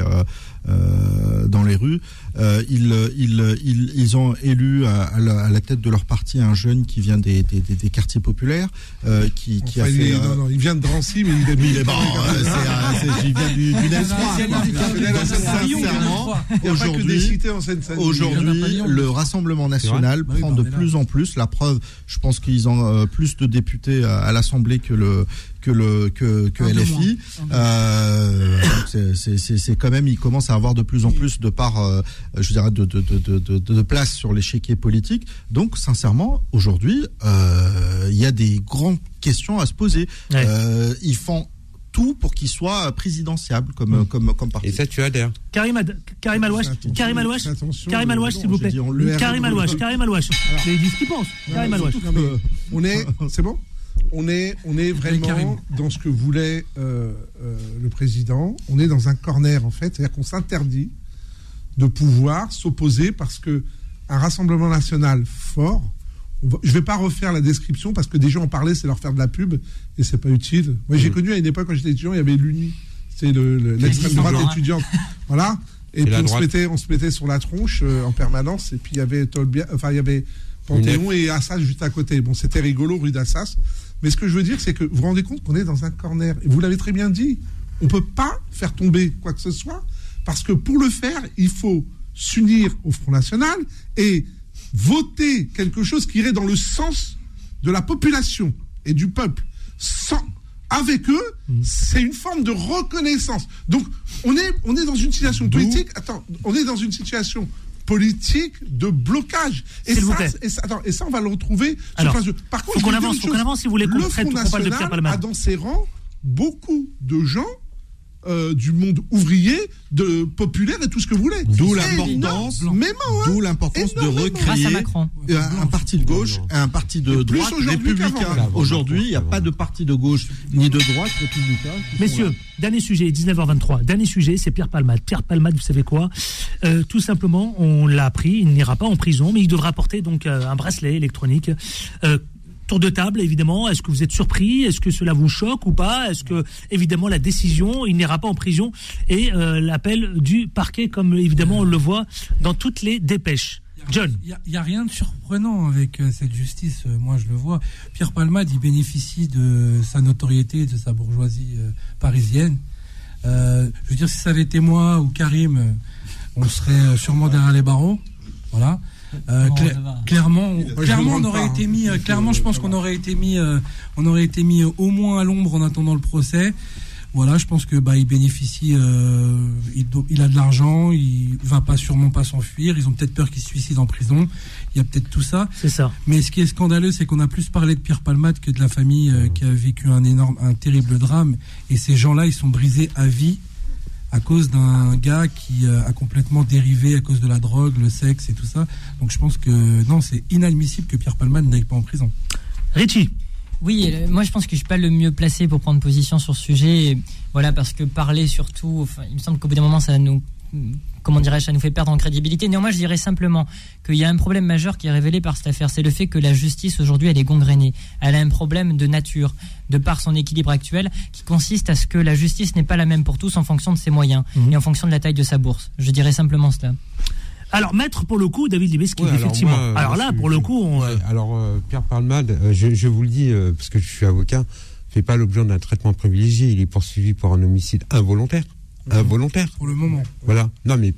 O: euh, dans les rues, euh, ils, ils, ils, ils ont élu à, à la, à la tête de leur parti un jeune qui vient des, des, des- des quartiers populaires, euh, qui, qui
K: Enfin,
O: a
K: il,
O: fait...
K: est-
O: euh,
K: non, non, il vient de Drancy, mais il est,
O: il est bon, euh, il vient du, du sincèrement, aujourd'hui, aujourd'hui, le Rassemblement national prend de plus en plus la preuve. Je pense qu'ils ont euh, plus de députés à, à l'Assemblée que le que le que, que LFI. Euh, c'est- c'est c'est- c'est quand même, ils commencent à avoir de plus en plus de part, euh, je dirais, de de, de, de, de, de place sur l'échiquier politique. Donc, sincèrement, aujourd'hui, euh, il y a des grandes questions à se poser.
B: Ouais.
O: Euh, ils font tout pour qu'il soit présidentiable comme comme comme parti.
L: Et ça, tu adhères.
B: Karim, Ad- Karim Alouache, Karim Alouache, Karim Alouache, s'il vous plaît. Karim Alouache, Karim Alouache. Mais ils disent ce qu'ils pensent. Karim Alouache.
K: On est, c'est bon? On est, on est vraiment dans ce que voulait euh, euh, le président. On est dans un corner en fait, c'est-à-dire qu'on s'interdit de pouvoir s'opposer parce que un rassemblement national fort. va- je vais pas refaire la description parce que des gens en parlaient, c'est leur faire de la pub et c'est pas utile. Moi, j'ai connu à une époque quand j'étais étudiant, il y avait l'UNI, c'est le- le- l'extrême droite étudiante, voilà. Et puis on se mettait, on se mettait sur la tronche euh, en permanence. Et puis il y avait Tolbia, enfin il y avait Panthéon et Assas juste à côté. Bon, c'était rigolo, rue d'Assas. Mais ce que je veux dire, c'est que vous vous rendez compte qu'on est dans un corner. Et vous l'avez très bien dit. On peut pas faire tomber quoi que ce soit parce que pour le faire, il faut s'unir au Front National et voter quelque chose qui irait dans le sens de la population et du peuple. Sans, avec eux, c'est une forme de reconnaissance. Donc, on est, on est dans une situation politique. Attends, on est dans une situation politique de blocage. Et ça,
B: plaît.
K: et ça, attends, et ça, on va le retrouver.
B: Alors,
K: Par contre,
B: faut qu'on avance, qu'on avance si vous voulez qu'on
K: Le
B: traite-
K: Front
B: de Pierre
K: National a dans ses rangs beaucoup de gens euh, du monde ouvrier, de populaire et tout ce que vous voulez.
O: D'où l'importance,
K: hein.
O: d'où l'importance de recréer
N: Macron.
O: un, un parti de gauche et un parti de droite
K: aujourd'hui qu'avant.
O: républicain. Aujourd'hui, il n'y a pas de parti de gauche ni de droite républicain.
B: Messieurs,
O: là.
B: dernier sujet, 19h23. Dernier sujet, c'est Pierre Palmade. Pierre Palmade, vous savez quoi? Euh, Tout simplement, on l'a appris, il n'ira pas en prison, mais il devra porter donc euh, un bracelet électronique. Tour de table, évidemment. Est-ce que vous êtes surpris? Est-ce que cela vous choque ou pas? Est-ce que, évidemment, la décision, il n'ira pas en prison et euh, l'appel du parquet, comme évidemment on le voit dans toutes les dépêches. John.
M: Il n'y a, rien de surprenant avec euh, cette justice, euh, moi je le vois. Pierre Palmade, il bénéficie de sa notoriété, de sa bourgeoisie parisienne. Je veux dire, si ça avait été moi ou Karim, on serait sûrement derrière les barreaux. Voilà. Euh, cla- clairement,
K: je
M: clairement, on aurait été mis. euh, clairement, je pense qu'on aurait été mis. euh, on aurait été mis au moins à l'ombre en attendant le procès. Voilà, je pense que bah il bénéficie, euh, il a de l'argent, il va pas sûrement pas s'enfuir. Ils ont peut-être peur qu'il se suicide en prison. Il y a peut-être tout ça.
B: C'est ça.
M: Mais ce qui est scandaleux, c'est qu'on a plus parlé de Pierre Palmade que de la famille euh, qui a vécu un énorme, un terrible drame. Et ces gens-là, ils sont brisés à vie à cause d'un gars qui euh, a complètement dérivé à cause de la drogue, le sexe et tout ça. Donc je pense que non, c'est inadmissible que Pierre Palmade n'aille pas en prison.
B: Richie.
N: Oui, euh, moi je pense que je suis pas le mieux placé pour prendre position sur ce sujet. Et voilà, parce que parler surtout, enfin, il me semble qu'au bout d'un moment, ça nous, comment dirais-je, ça nous fait perdre en crédibilité. Néanmoins, je dirais simplement qu'il y a un problème majeur qui est révélé par cette affaire. C'est le fait que la justice aujourd'hui, elle est gangrénée. Elle a un problème de nature, de par son équilibre actuel, qui consiste à ce que la justice n'est pas la même pour tous en fonction de ses moyens
B: Mhm.
N: et en fonction de la taille de sa bourse. Je dirais simplement cela.
B: Alors, maître, pour le coup, David Libeski,
L: Ouais, alors
B: effectivement.
L: moi,
B: Alors,
L: euh,
B: là,
L: je-
B: pour le coup, on,
L: Ouais, alors euh, Pierre Palmade, euh, je, je vous le dis euh, parce que je suis avocat, fait pas l'objet d'un traitement privilégié. Il est poursuivi pour un homicide involontaire. Involontaire.
M: Pour le moment.
L: Voilà. Non mais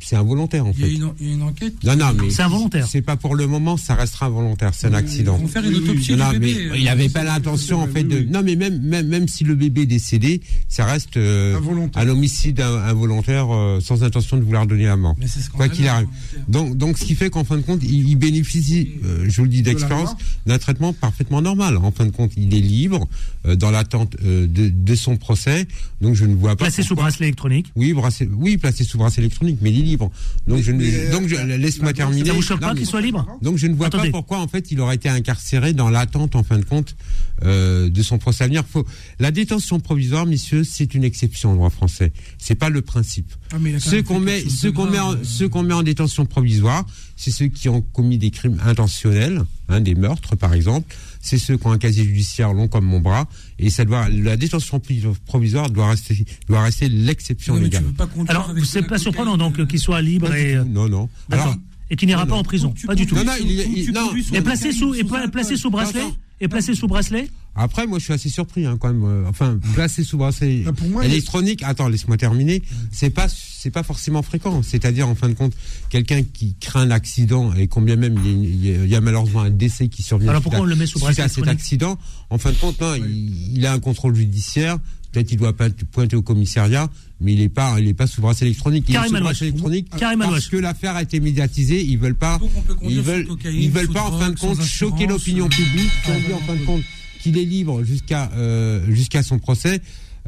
L: c'est involontaire en
M: Il y, a
L: fait.
M: une, il y a une enquête. qui-
L: Non, non, mais
B: C'est involontaire.
L: C'est pas pour le moment, ça restera involontaire, c'est un accident.
M: Ils vont faire une autopsie du bébé. euh,
L: il n'avait pas l'intention en fait de. Non, mais même même même si le bébé est décédé, ça reste euh, un homicide in- involontaire euh, sans intention de vouloir donner la mort.
M: Mais
L: Quoi qu'il arrive. Donc donc ce qui fait qu'en fin de compte, il, il bénéficie, euh, je vous le dis d'expérience, d'un traitement parfaitement normal. En fin de compte, il est libre euh, dans l'attente euh, de, de son procès. Donc je ne vois pas.
B: placé sous bracelet électronique.
L: oui, bracelet, oui, placé sous bracelet électronique, mais il est libre. Donc je ne,
K: mais,
L: donc je, laisse-moi
K: la-
L: terminer.
B: Ça vous choque
L: Non,
B: pas
L: mais-
B: qu'il soit libre
L: donc je ne vois
B: Attendez.
L: pas pourquoi en fait il aurait été incarcéré dans l'attente en fin de compte euh, de son procès à venir. Faut... La détention provisoire, messieurs, c'est une exception au droit français. C'est pas le principe.
M: Ah,
L: Ceux qu'on met, ceux qu'on met, en,
M: euh.
L: ceux qu'on met en détention provisoire, c'est ceux qui ont commis des crimes intentionnels, hein, des meurtres par exemple. C'est ceux qui ont un casier judiciaire long comme mon bras, et ça doit, la détention provisoire doit rester, doit rester l'exception légale.
M: veux pas
B: Alors, c'est pas surprenant donc euh, qu'il soit libre et,
L: tout. Non, non. Alors,
B: et qu'il n'ira pas
L: non.
B: en prison. Pas du tout.
L: Non, non, il, non.
M: la
B: placé sous, placé bracelet? Placé sous bracelet?
L: Après, moi, je suis assez surpris, hein, quand même. Euh, Enfin, placé sous bracelet
K: Bah, pour moi,
L: électronique. Attends, laisse-moi terminer. C'est pas, c'est pas forcément fréquent. C'est-à-dire, en fin de compte, quelqu'un qui craint l'accident et combien même il y, a, une- il y a- il y a malheureusement un décès qui survient.
B: Alors
L: suite
B: pourquoi
L: à-
B: on le met sous bracelet
L: à cet accident En fin de compte, non, il, il a un contrôle judiciaire. Peut-être il doit pointé au commissariat, mais il est pas, il est pas sous bracelet électronique. Il est sous bracelet électronique parce que l'affaire a été médiatisée. Ils veulent pas, ils veulent,
M: cocaïne,
L: ils veulent
M: sous
L: pas en fin de compte choquer l'opinion
M: euh,
L: publique. En fin de compte qu'il est libre jusqu'à euh, jusqu'à son procès,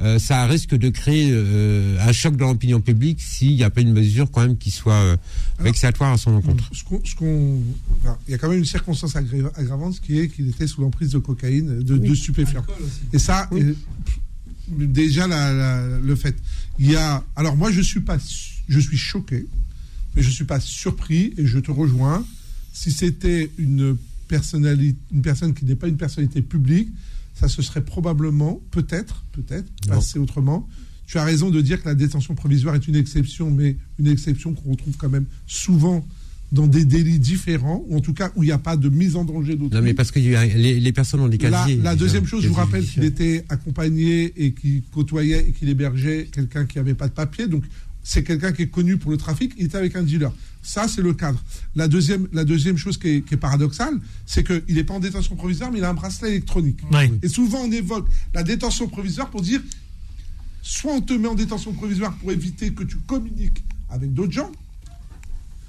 L: euh, ça risque de créer euh, un choc dans l'opinion publique s'il n'y a pas une mesure quand même qui soit euh, vexatoire à son encontre.
K: Ce qu'on- ce qu'on- enfin, il y a quand même une circonstance aggra- aggravante qui est qu'il était sous l'emprise de cocaïne, de, de stupéfiants. Et ça, euh, déjà la- la- le fait. Il y a, alors moi je suis pas, je suis choqué, mais je suis pas surpris et je te rejoins. Si c'était une personnalité, une personne qui n'est pas une personnalité publique, ça se serait probablement, peut-être, peut-être, passé autrement. Tu as raison de dire que la détention provisoire est une exception, mais une exception qu'on retrouve quand même souvent dans des délits différents, ou en tout cas où il n'y a pas de mise en danger d'autrui.
L: Non mais parce que il y a- les, les personnes ont des
K: La,
L: casiers.
K: la
L: déjà,
K: deuxième chose, je vous rappelle qu'il était accompagné et qu'il côtoyait et qu'il hébergeait quelqu'un qui n'avait pas de papier. Donc, c'est quelqu'un qui est connu pour le trafic. Il était avec un dealer. Ça, c'est le cadre. La deuxième, la deuxième chose qui est, qui est paradoxale, c'est qu'il n'est pas en détention provisoire, mais il a un bracelet électronique.
B: Oui.
K: Et souvent, on évoque la détention provisoire pour dire soit on te met en détention provisoire pour éviter que tu communiques avec d'autres gens,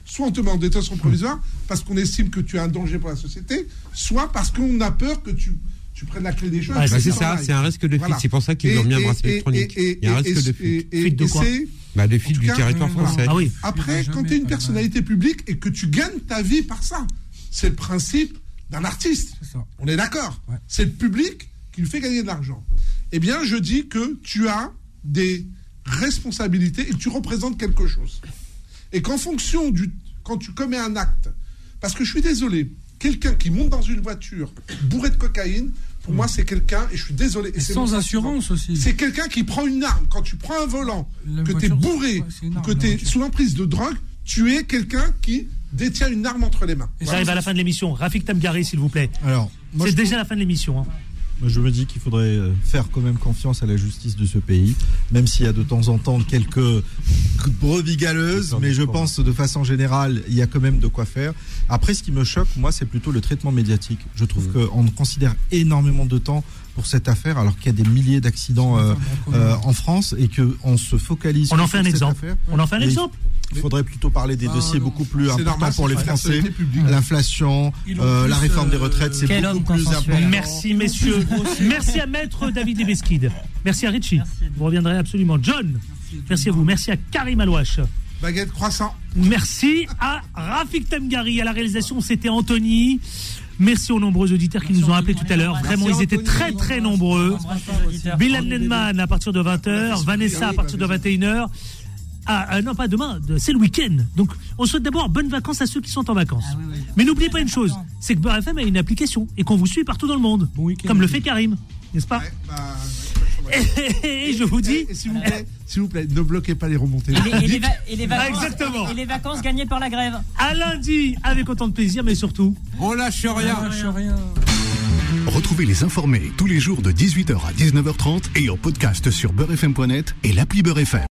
K: soit on te met en détention provisoire parce qu'on estime que tu es un danger pour la société, soit parce qu'on a peur que tu, tu prennes la clé des choses.
L: C'est ça, c'est un risque de fuite.
K: Voilà.
L: C'est pour ça qu'ils ont mis un
K: et-
L: bracelet
K: et-
L: électronique.
K: et-
L: Il y a un risque de fuite.
B: Fuite de quoi
L: Bah, de
K: en
L: fuite
K: tout
L: du
K: cas,
L: territoire
K: voilà.
L: français.
B: Ah oui.
K: Après, quand tu es une personnalité publique et que tu gagnes ta vie par ça, c'est le principe d'un artiste.
M: Ça.
K: On est d'accord
M: Ouais.
K: C'est le public qui lui fait gagner de l'argent. Eh bien, je dis que tu as des responsabilités et que tu représentes quelque chose. Et qu'en fonction du. Quand tu commets un acte. Parce que je suis désolé, quelqu'un qui monte dans une voiture bourré de cocaïne, pour moi, c'est quelqu'un, et je suis désolé. et
M: sans assurance aussi.
K: c'est quelqu'un qui prend une arme. Quand tu prends un volant,
M: La
K: que tu es bourré,
M: arme,
K: que tu es sous l'emprise de drogue, tu es quelqu'un qui détient une arme entre les mains.
M: Et
B: J'arrive à la fin de l'émission. Rafik Tamgari, s'il vous plaît.
O: Alors,
B: C'est déjà la fin de l'émission. hein.
O: Je me dis qu'il faudrait euh, faire quand même confiance à la justice de ce pays, même s'il y a de temps en temps quelques brebis galeuses, mais je pense de façon générale, il y a quand même de quoi faire. Après, ce qui me choque, moi, c'est plutôt le traitement médiatique. Je trouve
B: Mmh.
O: qu'on considère énormément de temps pour cette affaire, alors qu'il y a des milliers d'accidents euh, euh, en France et qu'on se focalise
B: On en
O: sur
B: fait un
O: cette
B: exemple.
O: affaire.
B: On en fait un exemple.
O: Il faudrait plutôt parler des
M: Ah,
O: dossiers
M: non.
O: beaucoup plus importants
K: normal,
O: pour les Français. L'inflation, euh, la réforme des retraites, c'est beaucoup
N: homme
O: plus important.
B: Merci, messieurs. Merci à Maître David Lebesquid. Merci à Richie. Vous reviendrez absolument. John, merci à vous. Merci à Karim Alouache.
K: Baguette croissant.
B: Merci à Rafik Temgari. À la réalisation, c'était Anthony. Merci aux nombreux auditeurs qui nous ont appelés tout à l'heure. Vraiment, ils étaient très très nombreux. Bilal Nenman à partir de 20h, Vanessa à partir de 21h. Ah, ah, non, pas demain, de- c'est le week-end. Donc, on souhaite d'abord bonnes vacances à ceux qui sont en vacances. Mais n'oubliez pas une chose, c'est que Beurre FM a une application et qu'on vous suit partout dans le monde. comme le fait Karim, n'est-ce pas (laughs) et, je vous dis.
K: S'il vous plaît, s'il vous plaît, ne bloquez pas les remontées.
N: Et les, et les va- et les vacances,
B: exactement.
N: Et les vacances gagnées par la grève.
B: À lundi, avec autant de plaisir, mais surtout.
L: On lâche rien.
M: On lâche rien.
A: Retrouvez les informés tous les jours de 18h à 19h30 et en podcast sur beurrefm.net et l'appli Beurre FM.